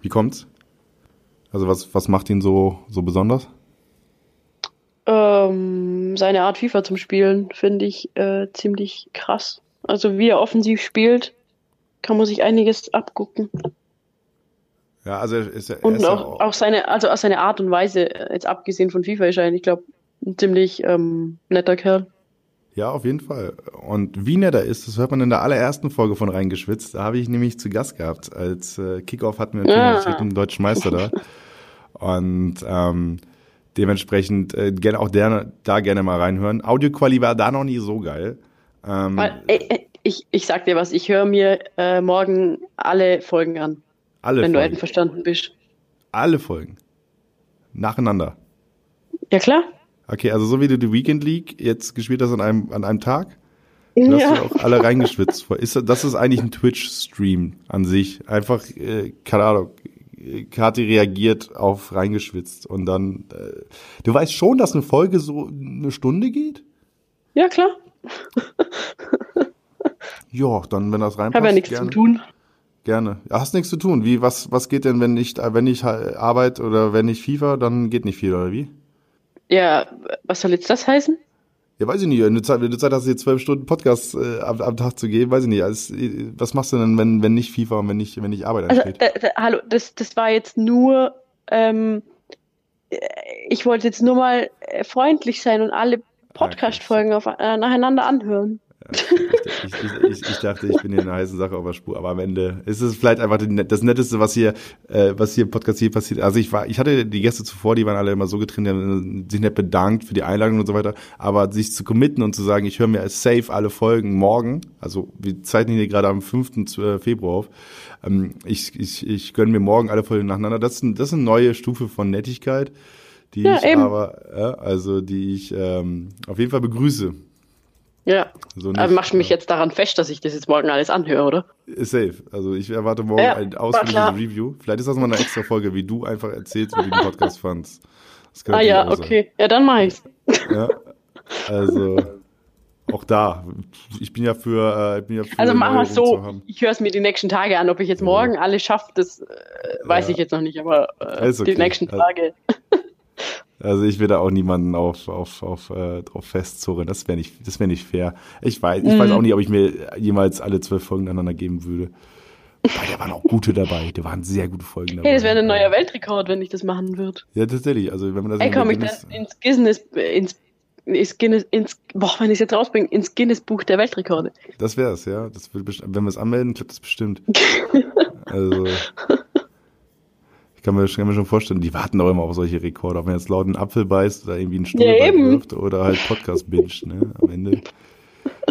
Wie kommt's? Also was, was macht ihn so, so besonders? Ähm, seine Art FIFA zum Spielen finde ich äh, ziemlich krass. Also wie er offensiv spielt, kann man sich einiges abgucken. Ja, also ist er, und ist auch, auch, auch seine, also aus seine Art und Weise, äh, jetzt abgesehen von FIFA, ist er, ich glaube, ein ziemlich ähm, netter Kerl. Ja, auf jeden Fall. Und wie nett er ist, das hört man in der allerersten Folge von Reingeschwitzt. Da habe ich nämlich zu Gast gehabt. Als äh, Kickoff hatten wir natürlich ah. den deutschen Meister da. Und ähm, dementsprechend äh, gerne auch der, da gerne mal reinhören. Audioquali war da noch nie so geil. Ähm, Weil, ich, ich sag dir was, ich höre mir äh, morgen alle Folgen an. Alle wenn Folgen. du verstanden bist. Alle Folgen. Nacheinander. Ja, klar. Okay, also so wie du die Weekend League jetzt gespielt hast an einem, an einem Tag, ja. hast du auch alle reingeschwitzt. Ist, das ist eigentlich ein Twitch-Stream an sich. Einfach, äh, keine Ahnung, Kati reagiert auf reingeschwitzt und dann. Äh, du weißt schon, dass eine Folge so eine Stunde geht? Ja, klar. Ja, dann, wenn das reinpasst. Habe ja nichts gerne. zu tun. Gerne. Ja, hast nichts zu tun. Wie, was, was geht denn, wenn ich, wenn ich Arbeit oder wenn ich FIFA, dann geht nicht viel, oder wie? Ja, was soll jetzt das heißen? Ja, weiß ich nicht. Wenn du Zeit, wenn du Zeit hast, dir zwölf Stunden Podcast äh, am, am, Tag zu geben, weiß ich nicht. Also, was machst du denn, wenn, wenn nicht FIFA und wenn nicht, wenn nicht Arbeit ansteht? Also, äh, äh, hallo, das, das war jetzt nur, ähm, ich wollte jetzt nur mal äh, freundlich sein und alle Podcast-Folgen äh, nacheinander anhören ich, ich, ich, ich, dachte, ich bin hier in einer heißen Sache auf der Spur, aber am Ende ist es vielleicht einfach das Netteste, was hier, äh, was hier im Podcast hier passiert. Also ich war, ich hatte die Gäste zuvor, die waren alle immer so getrennt, die haben sich nicht bedankt für die Einladung und so weiter, aber sich zu committen und zu sagen, ich höre mir safe alle Folgen morgen, also wir zeichnen hier gerade am 5. Äh, Februar auf, ähm, ich, ich, ich gönne mir morgen alle Folgen nacheinander. Das ist, das ist eine neue Stufe von Nettigkeit, die ja, ich eben. aber, äh, also die ich ähm, auf jeden Fall begrüße. Ja. So nicht, aber machst du mich jetzt daran fest, dass ich das jetzt morgen alles anhöre, oder? Ist safe. Also ich erwarte morgen ja, ein ausführliches Review. Vielleicht ist das mal eine extra Folge, wie du einfach erzählst, wie du den Podcast fandst. ah ja, okay. Ja, dann mach ich's. Ja. Also auch da. Ich bin ja für. Äh, bin ja für also machen wir so. Ich höre es mir die nächsten Tage an. Ob ich jetzt morgen ja. alles schaffe, das äh, weiß ja. ich jetzt noch nicht, aber äh, okay. die nächsten Tage. Also ich will da auch niemanden auf, auf, auf, äh, drauf festzurren. Das wäre nicht, das wäre nicht fair. Ich weiß, ich mhm. weiß auch nicht, ob ich mir jemals alle zwölf Folgen aneinander geben würde. Weil da waren auch gute dabei. Da waren sehr gute Folgen dabei. Hey, das wäre ein neuer Weltrekord, wenn ich das machen würde. Ja, tatsächlich. Also wenn man das Ey, komm ich dann ins Guinness, ins, ins Guinness, ins, boah, wenn ich es jetzt rausbringe, ins Guinness Buch der Weltrekorde. Das wäre es, ja. Das wird, wenn wir es anmelden, klappt das bestimmt. also kann mir, kann mir schon vorstellen, die warten auch immer auf solche Rekorde. Ob man jetzt laut einen Apfel beißt oder irgendwie einen Stuhl ja, wirft oder halt Podcast binscht, ne? Am Ende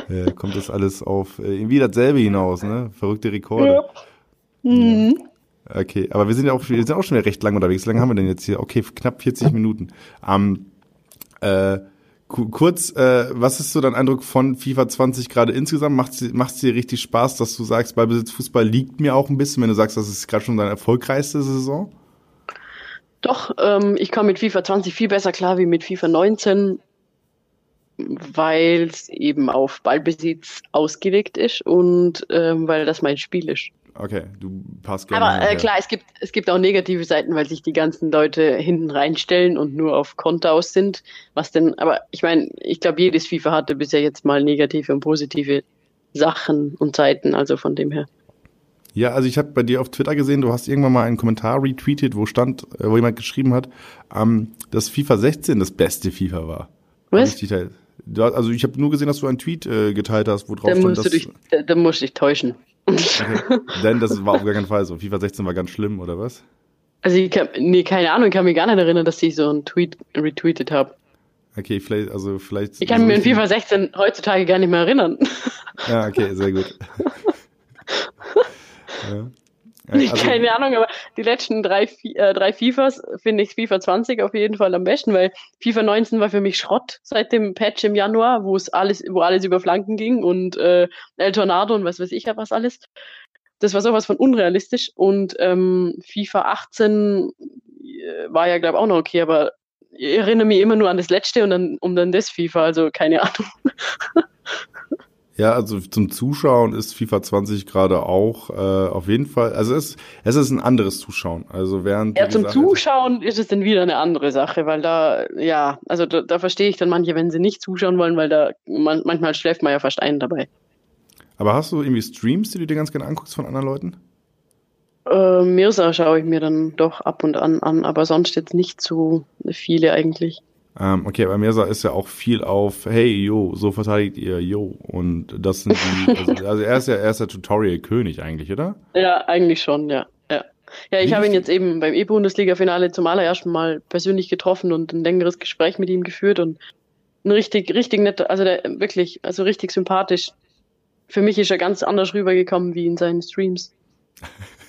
äh, kommt das alles auf äh, irgendwie dasselbe hinaus, ne? Verrückte Rekorde. Ja. Mhm. Okay, aber wir sind ja auch, wir sind auch schon recht lang unterwegs. Wie lange haben wir denn jetzt hier? Okay, knapp 40 Minuten. Ähm, äh, kurz, äh, was ist so dein Eindruck von FIFA 20 gerade insgesamt? Macht es dir richtig Spaß, dass du sagst, Ballbesitz Fußball liegt mir auch ein bisschen, wenn du sagst, das ist gerade schon deine erfolgreichste Saison? Doch, ähm, ich komme mit FIFA 20 viel besser klar wie mit FIFA 19, weil es eben auf Ballbesitz ausgelegt ist und ähm, weil das mein Spiel ist. Okay, du passt gerne. Aber äh, klar, es gibt, es gibt auch negative Seiten, weil sich die ganzen Leute hinten reinstellen und nur auf Konter aus sind. Was denn, aber ich meine, ich glaube, jedes FIFA hatte bisher jetzt mal negative und positive Sachen und Seiten, also von dem her. Ja, also ich habe bei dir auf Twitter gesehen, du hast irgendwann mal einen Kommentar retweetet, wo stand, äh, wo jemand geschrieben hat, ähm, dass FIFA 16 das beste FIFA war. Was? Also ich habe nur gesehen, dass du einen Tweet äh, geteilt hast, wo drauf stand, dass... Du dich, da, da musst du dich täuschen. Okay. Denn das war auf gar keinen Fall so. FIFA 16 war ganz schlimm, oder was? Also ich kann, nee, keine Ahnung, ich kann mich gar nicht erinnern, dass ich so einen Tweet retweetet habe. Okay, vielleicht, also vielleicht. Ich kann mich an FIFA 16 heutzutage gar nicht mehr erinnern. Ja, okay, sehr gut. ja. Also, Keine Ahnung, aber die letzten drei, äh, drei FIFAs finde ich FIFA 20 auf jeden Fall am besten, weil FIFA 19 war für mich Schrott seit dem Patch im Januar, wo es alles, wo alles über Flanken ging und äh, El Tornado und was weiß ich ja was alles. Das war sowas von unrealistisch und ähm, FIFA 18 äh, war ja glaube ich auch noch okay, aber ich erinnere mich immer nur an das letzte und dann um dann das FIFA, also keine Ahnung. Ja, also zum Zuschauen ist FIFA 20 gerade auch äh, auf jeden Fall, also es, es ist ein anderes Zuschauen. Also während ja, zum Zuschauen ist es dann wieder eine andere Sache, weil da, ja, also da, da verstehe ich dann manche, wenn sie nicht zuschauen wollen, weil da man, manchmal schläft man ja fast ein dabei. Aber hast du irgendwie Streams, die du dir ganz gerne anguckst von anderen Leuten? Äh, Mirsa schaue ich mir dann doch ab und an an, aber sonst jetzt nicht so viele eigentlich. Ähm, okay, aber Mirza ist ja auch viel auf, hey, yo, so verteidigt ihr, yo. Und das sind die, also, also er ist ja, er ist der Tutorial-König eigentlich, oder? Ja, eigentlich schon, ja. Ja, ja ich habe ihn jetzt eben beim E-Bundesliga-Finale zum allerersten Mal persönlich getroffen und ein längeres Gespräch mit ihm geführt und ein richtig, richtig netter, also der, wirklich, also richtig sympathisch. Für mich ist er ganz anders rübergekommen wie in seinen Streams.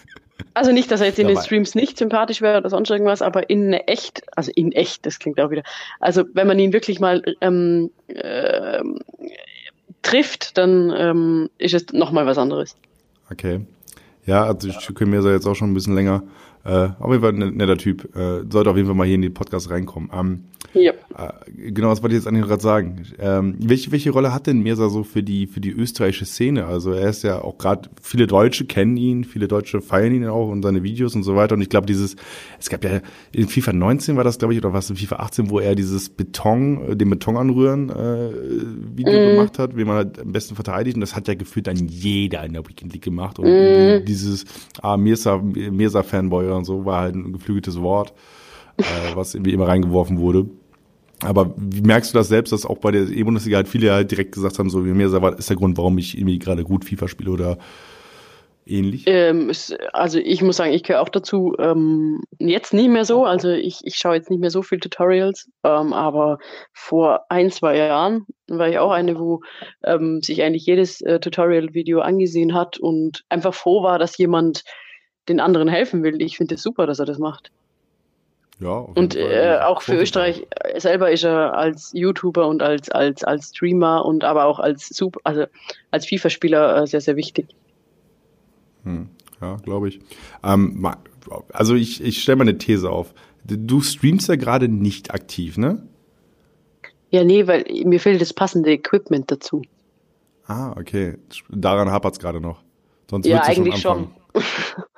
Also nicht, dass er jetzt in den Streams nicht sympathisch wäre oder sonst irgendwas, aber in echt, also in echt, das klingt auch wieder. Also wenn man ihn wirklich mal ähm, äh, trifft, dann ähm, ist es nochmal was anderes. Okay. Ja, also ich kenne mir so jetzt auch schon ein bisschen länger. Äh, auf jeden Fall ein netter Typ. Äh, sollte auf jeden Fall mal hier in den Podcast reinkommen. Ähm, ja. Äh, genau, was wollte ich jetzt eigentlich gerade sagen? Ähm, welche, welche Rolle hat denn Mirza so für die, für die österreichische Szene? Also er ist ja auch gerade, viele Deutsche kennen ihn, viele Deutsche feiern ihn auch und seine Videos und so weiter. Und ich glaube, dieses, es gab ja, in FIFA 19 war das, glaube ich, oder was in FIFA 18, wo er dieses Beton, äh, den Beton anrühren äh, Video mm. gemacht hat, wie man halt am besten verteidigt. Und das hat ja gefühlt dann jeder in der Weekend League gemacht. Und mm. dieses ah, Mirza, Mirza Fanboy und so war halt ein geflügeltes Wort, äh, was irgendwie immer reingeworfen wurde. Aber wie merkst du das selbst, dass auch bei der E-Bundesliga halt viele halt direkt gesagt haben, so wie mir ist der Grund, warum ich irgendwie gerade gut FIFA spiele oder ähnlich? Ähm, also ich muss sagen, ich gehöre auch dazu. Ähm, jetzt nicht mehr so, also ich, ich schaue jetzt nicht mehr so viel Tutorials, ähm, aber vor ein, zwei Jahren war ich auch eine, wo ähm, sich eigentlich jedes äh, Tutorial-Video angesehen hat und einfach froh war, dass jemand den anderen helfen will. Ich finde es super, dass er das macht. Ja, und äh, auch für Österreich selber ist er als YouTuber und als, als, als Streamer und aber auch als Super, also als FIFA-Spieler äh, sehr, sehr wichtig. Hm, ja, glaube ich. Ähm, also ich, ich stelle mal eine These auf. Du streamst ja gerade nicht aktiv, ne? Ja, nee, weil mir fehlt das passende Equipment dazu. Ah, okay. Daran hapert es gerade noch. Sonst ja, eigentlich schon.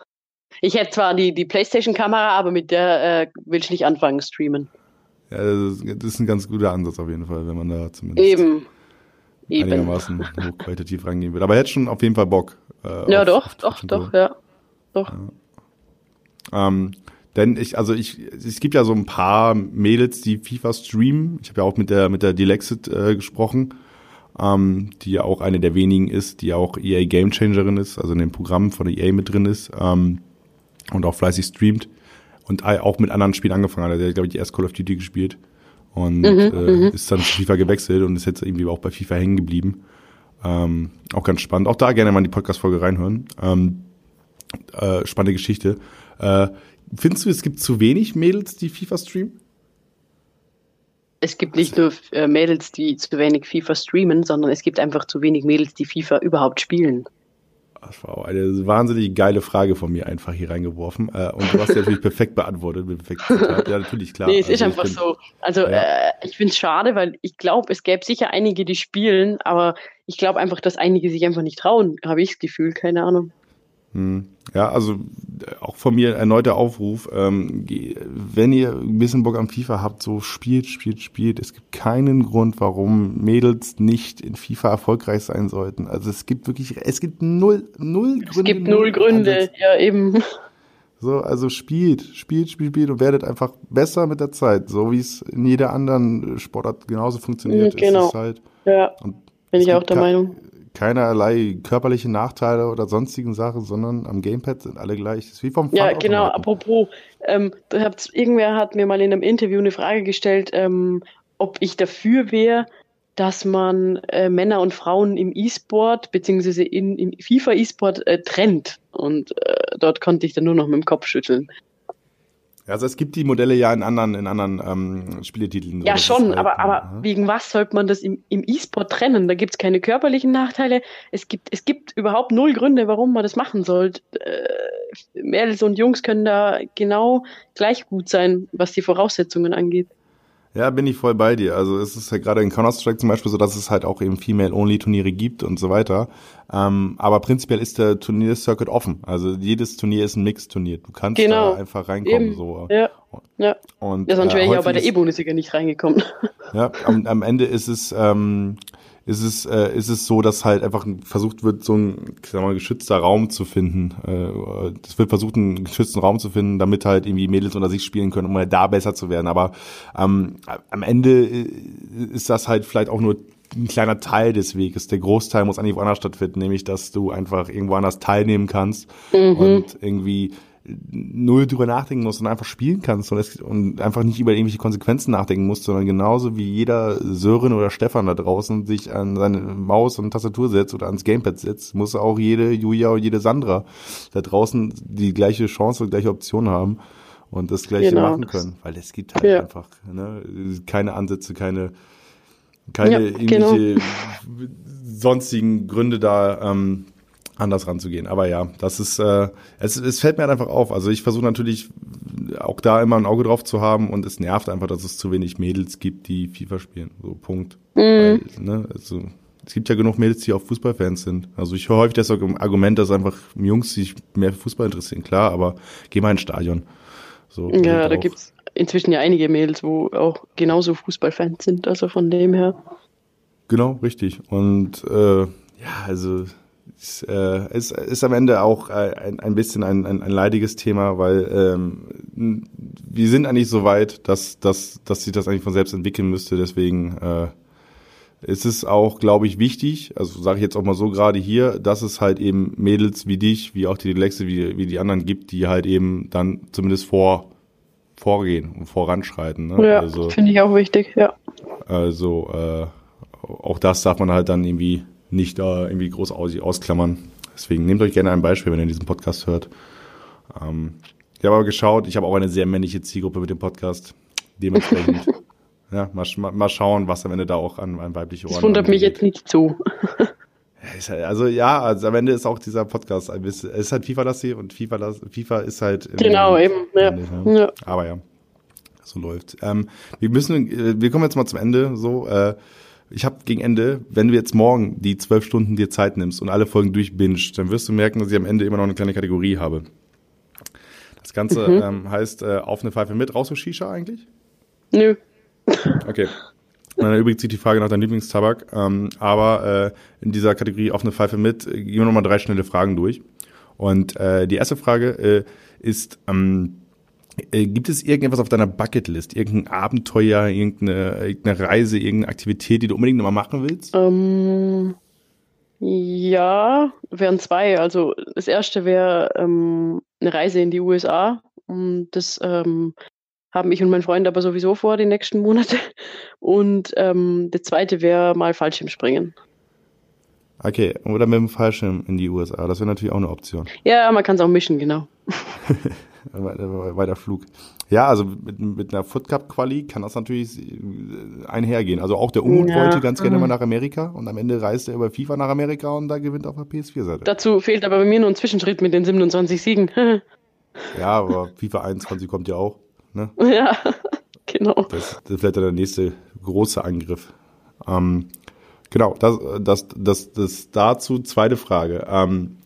Ich hätte zwar die, die Playstation-Kamera, aber mit der äh, will ich nicht anfangen streamen. Ja, das ist, ein ganz guter Ansatz auf jeden Fall, wenn man da zumindest Eben. einigermaßen Eben. hochqualitativ rangehen will. Aber er hätte schon auf jeden Fall Bock. Äh, ja, auf, doch, auf doch, doch, ja. Doch. Ja. Ähm, denn ich, also ich, es gibt ja so ein paar Mädels, die FIFA streamen. Ich habe ja auch mit der mit der Dilexit äh, gesprochen, ähm, die ja auch eine der wenigen ist, die auch EA Game Changerin ist, also in dem Programm von der EA mit drin ist. Ähm, und auch fleißig streamt und auch mit anderen Spielen angefangen hat. Er hat, glaube ich, erst Call of Duty gespielt und mhm, äh, mhm. ist dann zu FIFA gewechselt und ist jetzt irgendwie auch bei FIFA hängen geblieben. Ähm, auch ganz spannend. Auch da gerne mal in die Podcast-Folge reinhören. Ähm, äh, spannende Geschichte. Äh, findest du, es gibt zu wenig Mädels, die FIFA streamen? es gibt nicht nur äh, Mädels, die zu wenig FIFA streamen, sondern es gibt einfach zu wenig Mädels, die FIFA überhaupt spielen. Das war auch eine wahnsinnig geile Frage von mir einfach hier reingeworfen. Äh, und du hast ja natürlich perfekt beantwortet. Perfekt ja, natürlich, klar. Nee, es also ist einfach find, so. Also ja. äh, ich finde es schade, weil ich glaube, es gäbe sicher einige, die spielen, aber ich glaube einfach, dass einige sich einfach nicht trauen, habe ich das Gefühl, keine Ahnung. Hm. Ja, also äh, auch von mir erneuter Aufruf. Ähm, wenn ihr ein bisschen Bock am FIFA habt, so spielt, spielt, spielt. Es gibt keinen Grund, warum Mädels nicht in FIFA erfolgreich sein sollten. Also es gibt wirklich, es gibt null, null Gründe. Es gibt null Gründe, Ansatz. ja eben. So, also spielt, spielt, spielt, spielt und werdet einfach besser mit der Zeit, so wie es in jeder anderen Sportart genauso funktioniert. Genau. Halt, ja, bin ich auch der Meinung keinerlei körperliche Nachteile oder sonstigen Sachen, sondern am Gamepad sind alle gleich. Das ist wie vom Ja, genau. Apropos, ähm, irgendwer hat mir mal in einem Interview eine Frage gestellt, ähm, ob ich dafür wäre, dass man äh, Männer und Frauen im E-Sport beziehungsweise in, im FIFA E-Sport äh, trennt. Und äh, dort konnte ich dann nur noch mit dem Kopf schütteln. Also es gibt die Modelle ja in anderen, in anderen ähm, Spieletiteln. Ja, schon, halt, aber, aber ja. wegen was sollte man das im, im E-Sport trennen? Da gibt es keine körperlichen Nachteile. Es gibt, es gibt überhaupt null Gründe, warum man das machen sollte. Äh, Mädels und Jungs können da genau gleich gut sein, was die Voraussetzungen angeht. Ja, bin ich voll bei dir. Also es ist ja gerade in Counter-Strike zum Beispiel so, dass es halt auch eben Female-Only-Turniere gibt und so weiter. Ähm, aber prinzipiell ist der Turnier-Circuit offen. Also jedes Turnier ist ein Mix-Turnier. Du kannst genau. da einfach reinkommen. Eben. So. Ja. Ja. Und, ja, sonst wäre äh, ich auch bei der E-Bundesliga nicht reingekommen. Ja, am, am Ende ist es ähm, ist es, äh, ist es so, dass halt einfach versucht wird, so ein ich sag mal, geschützter Raum zu finden. Äh, es wird versucht, einen geschützten Raum zu finden, damit halt irgendwie Mädels unter sich spielen können, um halt da besser zu werden. Aber ähm, am Ende äh, ist das halt vielleicht auch nur ein kleiner Teil des Weges. Der Großteil muss eigentlich woanders stattfinden, nämlich dass du einfach irgendwo anders teilnehmen kannst mhm. und irgendwie null drüber nachdenken musst und einfach spielen kannst und, es, und einfach nicht über irgendwelche Konsequenzen nachdenken musst, sondern genauso wie jeder Sören oder Stefan da draußen sich an seine Maus und Tastatur setzt oder ans Gamepad setzt, muss auch jede Julia oder jede Sandra da draußen die gleiche Chance und gleiche Option haben und das gleiche genau. machen können, weil es gibt halt ja. einfach ne, keine Ansätze, keine keine ja, genau. irgendwelche sonstigen Gründe da ähm, anders ranzugehen. Aber ja, das ist, äh, es, es fällt mir halt einfach auf. Also ich versuche natürlich auch da immer ein Auge drauf zu haben und es nervt einfach, dass es zu wenig Mädels gibt, die FIFA spielen. So, Punkt. Mhm. Weil, ne, also, es gibt ja genug Mädels, die auch Fußballfans sind. Also ich höre häufig das Argument, dass einfach Jungs sich mehr für Fußball interessieren. Klar, aber geh mal ins Stadion. So, ja, da gibt's inzwischen ja einige Mädels, wo auch genauso Fußballfans sind. Also von dem her. Genau, richtig. Und äh, ja, also es äh, ist, ist am Ende auch äh, ein, ein bisschen ein, ein, ein leidiges Thema, weil ähm, wir sind eigentlich so weit, dass, dass, dass sich das eigentlich von selbst entwickeln müsste. Deswegen äh, ist es auch, glaube ich, wichtig, also sage ich jetzt auch mal so gerade hier, dass es halt eben Mädels wie dich, wie auch die Lexe, wie, wie die anderen gibt, die halt eben dann zumindest vor vorgehen und voranschreiten. Ne? Ja, also, finde ich auch wichtig, ja. Also äh, auch das darf man halt dann irgendwie nicht da irgendwie groß aus, ausklammern. Deswegen nehmt euch gerne ein Beispiel, wenn ihr diesen Podcast hört. Ähm, ich habe aber geschaut, ich habe auch eine sehr männliche Zielgruppe mit dem Podcast. Dementsprechend, ja, mal, mal schauen, was am Ende da auch an, an weibliche Ohren Das wundert mich jetzt nicht so. Halt, also ja, also am Ende ist auch dieser Podcast ein bisschen, es ist halt FIFA-lastig und FIFA, FIFA ist halt. Genau, eben, ja. ja. Aber ja, so läuft. Ähm, wir müssen, äh, wir kommen jetzt mal zum Ende, so, äh, ich habe gegen Ende, wenn du jetzt morgen die zwölf Stunden dir Zeit nimmst und alle Folgen durchbingst, dann wirst du merken, dass ich am Ende immer noch eine kleine Kategorie habe. Das Ganze mhm. ähm, heißt äh, auf eine Pfeife mit. Rauchst du Shisha eigentlich? Nö. Okay. Und dann übrigens die Frage nach deinem Lieblingstabak. Ähm, aber äh, in dieser Kategorie auf eine Pfeife mit äh, gehen wir nochmal drei schnelle Fragen durch. Und äh, die erste Frage äh, ist, ähm, äh, gibt es irgendetwas auf deiner Bucketlist? Irgendein Abenteuer, irgendeine, irgendeine Reise, irgendeine Aktivität, die du unbedingt nochmal machen willst? Ähm, ja, wären zwei. Also das erste wäre ähm, eine Reise in die USA. Und das ähm, haben ich und mein Freund aber sowieso vor, die nächsten Monate. Und ähm, das zweite wäre mal Fallschirmspringen. Okay, oder mit dem Fallschirm in die USA. Das wäre natürlich auch eine Option. Ja, man kann es auch mischen, genau. weiter Flug. Ja, also mit, mit einer Foot Cup Quali kann das natürlich äh, einhergehen. Also auch der Umut ja. wollte ganz gerne mhm. mal nach Amerika und am Ende reist er über FIFA nach Amerika und da gewinnt auf der PS4-Seite. Dazu fehlt aber bei mir nur ein Zwischenschritt mit den 27 Siegen. ja, aber FIFA 21 kommt ja auch. Ne? Ja, genau. Das, das ist vielleicht der nächste große Angriff. Ähm, genau, das, das, das, das dazu. Zweite Frage. Ähm,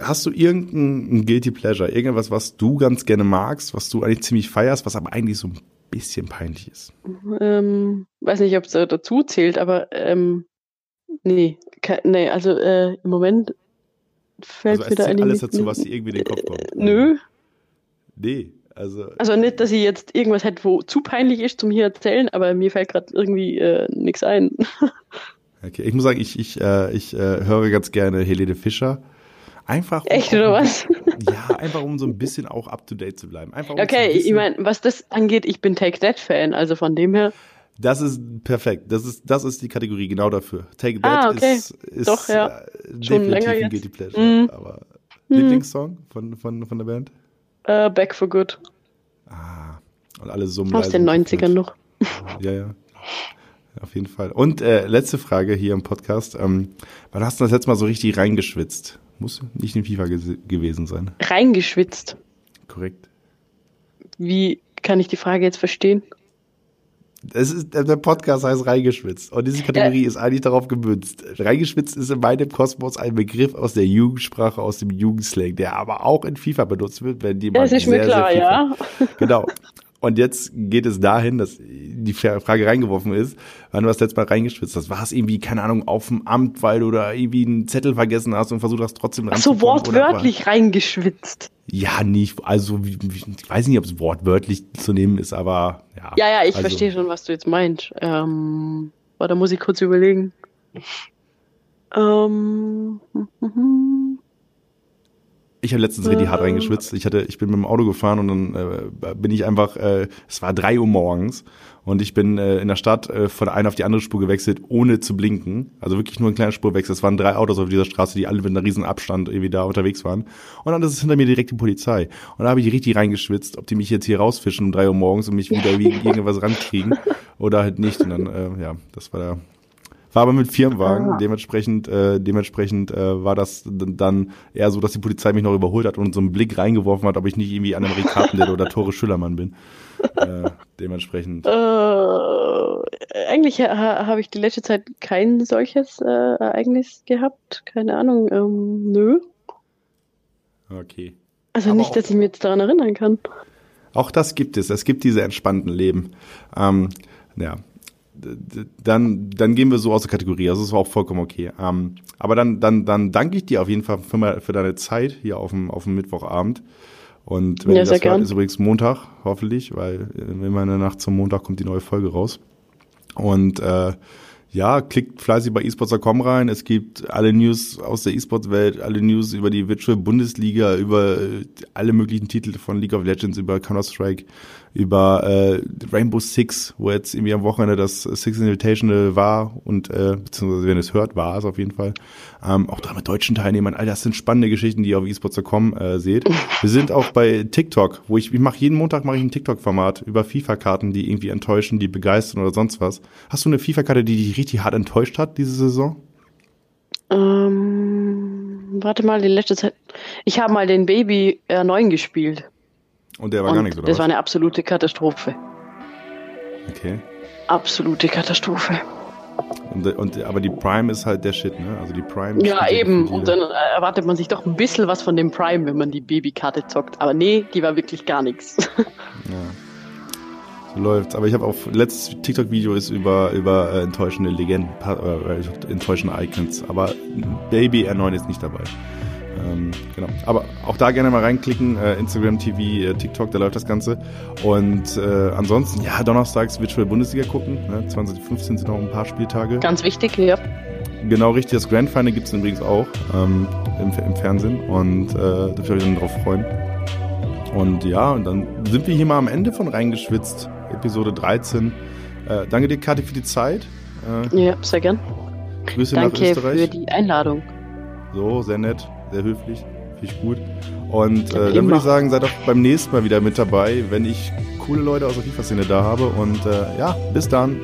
Hast du irgendein Guilty Pleasure, irgendwas, was du ganz gerne magst, was du eigentlich ziemlich feierst, was aber eigentlich so ein bisschen peinlich ist? Ähm, weiß nicht, ob es dazu zählt, aber ähm, nee, nee, also äh, im Moment fällt also mir da eigentlich alles dazu, was dir irgendwie in den Kopf kommt. Äh, nö. Nee, also. Also nicht, dass ich jetzt irgendwas hätte, wo zu peinlich ist zum hier erzählen, aber mir fällt gerade irgendwie äh, nichts ein. okay, ich muss sagen, ich, ich, äh, ich äh, höre ganz gerne Helene Fischer. Einfach um Echt, oder was? Ja, einfach um so ein bisschen auch up to date zu bleiben. Einfach, um okay, ich meine, was das angeht, ich bin Take That Fan, also von dem her. Das ist perfekt. Das ist, das ist die Kategorie genau dafür. Take That ah, okay. ist, ist Doch, ja. äh, Schon länger ein Guilty Pleasure. Mm. Aber mm. Lieblingssong von, von, von der Band? Uh, Back for Good. Ah, und alle summen. Aus den 90ern noch. Ja, ja. Auf jeden Fall. Und äh, letzte Frage hier im Podcast. Ähm, wann hast du das letzte Mal so richtig reingeschwitzt? Muss nicht in FIFA gewesen sein. Reingeschwitzt. Korrekt. Wie kann ich die Frage jetzt verstehen? Es ist, der Podcast heißt reingeschwitzt und diese Kategorie ja. ist eigentlich darauf gemünzt. Reingeschwitzt ist in meinem Kosmos ein Begriff aus der Jugendsprache, aus dem Jugendslang, der aber auch in FIFA benutzt wird, wenn jemand das ist sehr, mir klar, FIFA, ja. Genau. Und jetzt geht es dahin, dass die Frage reingeworfen ist, wann du das letzte Mal reingeschwitzt hast. War es irgendwie, keine Ahnung, auf dem Amt, weil du da irgendwie einen Zettel vergessen hast und versucht hast, trotzdem Ach so wortwörtlich reingeschwitzt. Ja, nicht, also ich weiß nicht, ob es wortwörtlich zu nehmen ist, aber ja. Ja, ja, ich also. verstehe schon, was du jetzt meinst. Ähm, da muss ich kurz überlegen. Ähm, ich habe letztens richtig hart reingeschwitzt. Ich hatte, ich bin mit dem Auto gefahren und dann äh, bin ich einfach, äh, es war drei Uhr morgens und ich bin äh, in der Stadt äh, von der einen auf die andere Spur gewechselt, ohne zu blinken. Also wirklich nur ein kleiner Spurwechsel. Es waren drei Autos auf dieser Straße, die alle mit einem riesen Abstand irgendwie da unterwegs waren. Und dann ist es hinter mir direkt die Polizei. Und da habe ich richtig reingeschwitzt, ob die mich jetzt hier rausfischen um drei Uhr morgens und mich wieder wegen irgendwas rankriegen oder halt nicht. Und dann, äh, ja, das war der war aber mit Firmenwagen, ah. dementsprechend, äh, dementsprechend äh, war das dann eher so, dass die Polizei mich noch überholt hat und so einen Blick reingeworfen hat, ob ich nicht irgendwie Annemarie Carpenter oder Tore Schüllermann bin. Äh, dementsprechend. Äh, eigentlich ha habe ich die letzte Zeit kein solches äh, Ereignis gehabt. Keine Ahnung. Ähm, nö. Okay. Also aber nicht, dass ich mich jetzt daran erinnern kann. Auch das gibt es. Es gibt diese entspannten Leben. Ähm, ja, dann, dann gehen wir so aus der Kategorie. Also das war auch vollkommen okay. Ähm, aber dann, dann, dann danke ich dir auf jeden Fall für, für deine Zeit hier auf dem, auf dem Mittwochabend. Und wenn ja, ihr das hört, ist übrigens Montag, hoffentlich, weil immer in der Nacht zum Montag kommt die neue Folge raus. Und äh, ja, klickt fleißig bei esports.com rein. Es gibt alle News aus der E-Sports-Welt, alle News über die Virtual Bundesliga, über alle möglichen Titel von League of Legends, über Counter-Strike, über äh, Rainbow Six, wo jetzt irgendwie am Wochenende das Six Invitational war und äh, beziehungsweise wenn es hört, war es auf jeden Fall. Ähm, auch da mit deutschen Teilnehmern. All das sind spannende Geschichten, die ihr auf esports.com äh, seht. Wir sind auch bei TikTok, wo ich, ich mache jeden Montag mache ich ein TikTok-Format über FIFA-Karten, die irgendwie enttäuschen, die begeistern oder sonst was. Hast du eine FIFA-Karte, die dich richtig hart enttäuscht hat diese Saison? Ähm, warte mal, die letzte Zeit. Ich habe mal den Baby R9 gespielt. Und der war und gar nichts, oder? Das was? war eine absolute Katastrophe. Okay. Absolute Katastrophe. Und, und, aber die Prime ist halt der Shit, ne? Also die Prime. Ja, eben. Und dann erwartet man sich doch ein bisschen was von dem Prime, wenn man die Babykarte zockt. Aber nee, die war wirklich gar nichts. Ja. So läuft's. Aber ich habe auch letztes TikTok-Video ist über über äh, enttäuschende Legenden, äh, enttäuschende Icons. Aber Baby R9 ist nicht dabei. Ähm, genau. Aber auch da gerne mal reinklicken. Äh, Instagram TV, äh, TikTok, da läuft das Ganze. Und äh, ansonsten, ja, donnerstags Virtual Bundesliga gucken. Ne? 2015 sind noch ein paar Spieltage. Ganz wichtig, ja. Genau richtig, das Grand Final gibt es übrigens auch ähm, im, im, Fernsehen und äh, da würde ich mich dann drauf freuen. Und ja, und dann sind wir hier mal am Ende von reingeschwitzt, Episode 13. Äh, danke dir, Kathi, für die Zeit. Äh, ja, sehr gern. Grüße danke nach Österreich. Danke für die Einladung. So, sehr nett sehr höflich. Finde ich gut. Und äh, dann würde ich sagen, seid auch beim nächsten Mal wieder mit dabei, wenn ich coole Leute aus der FIFA-Szene da habe. Und äh, ja, bis dann.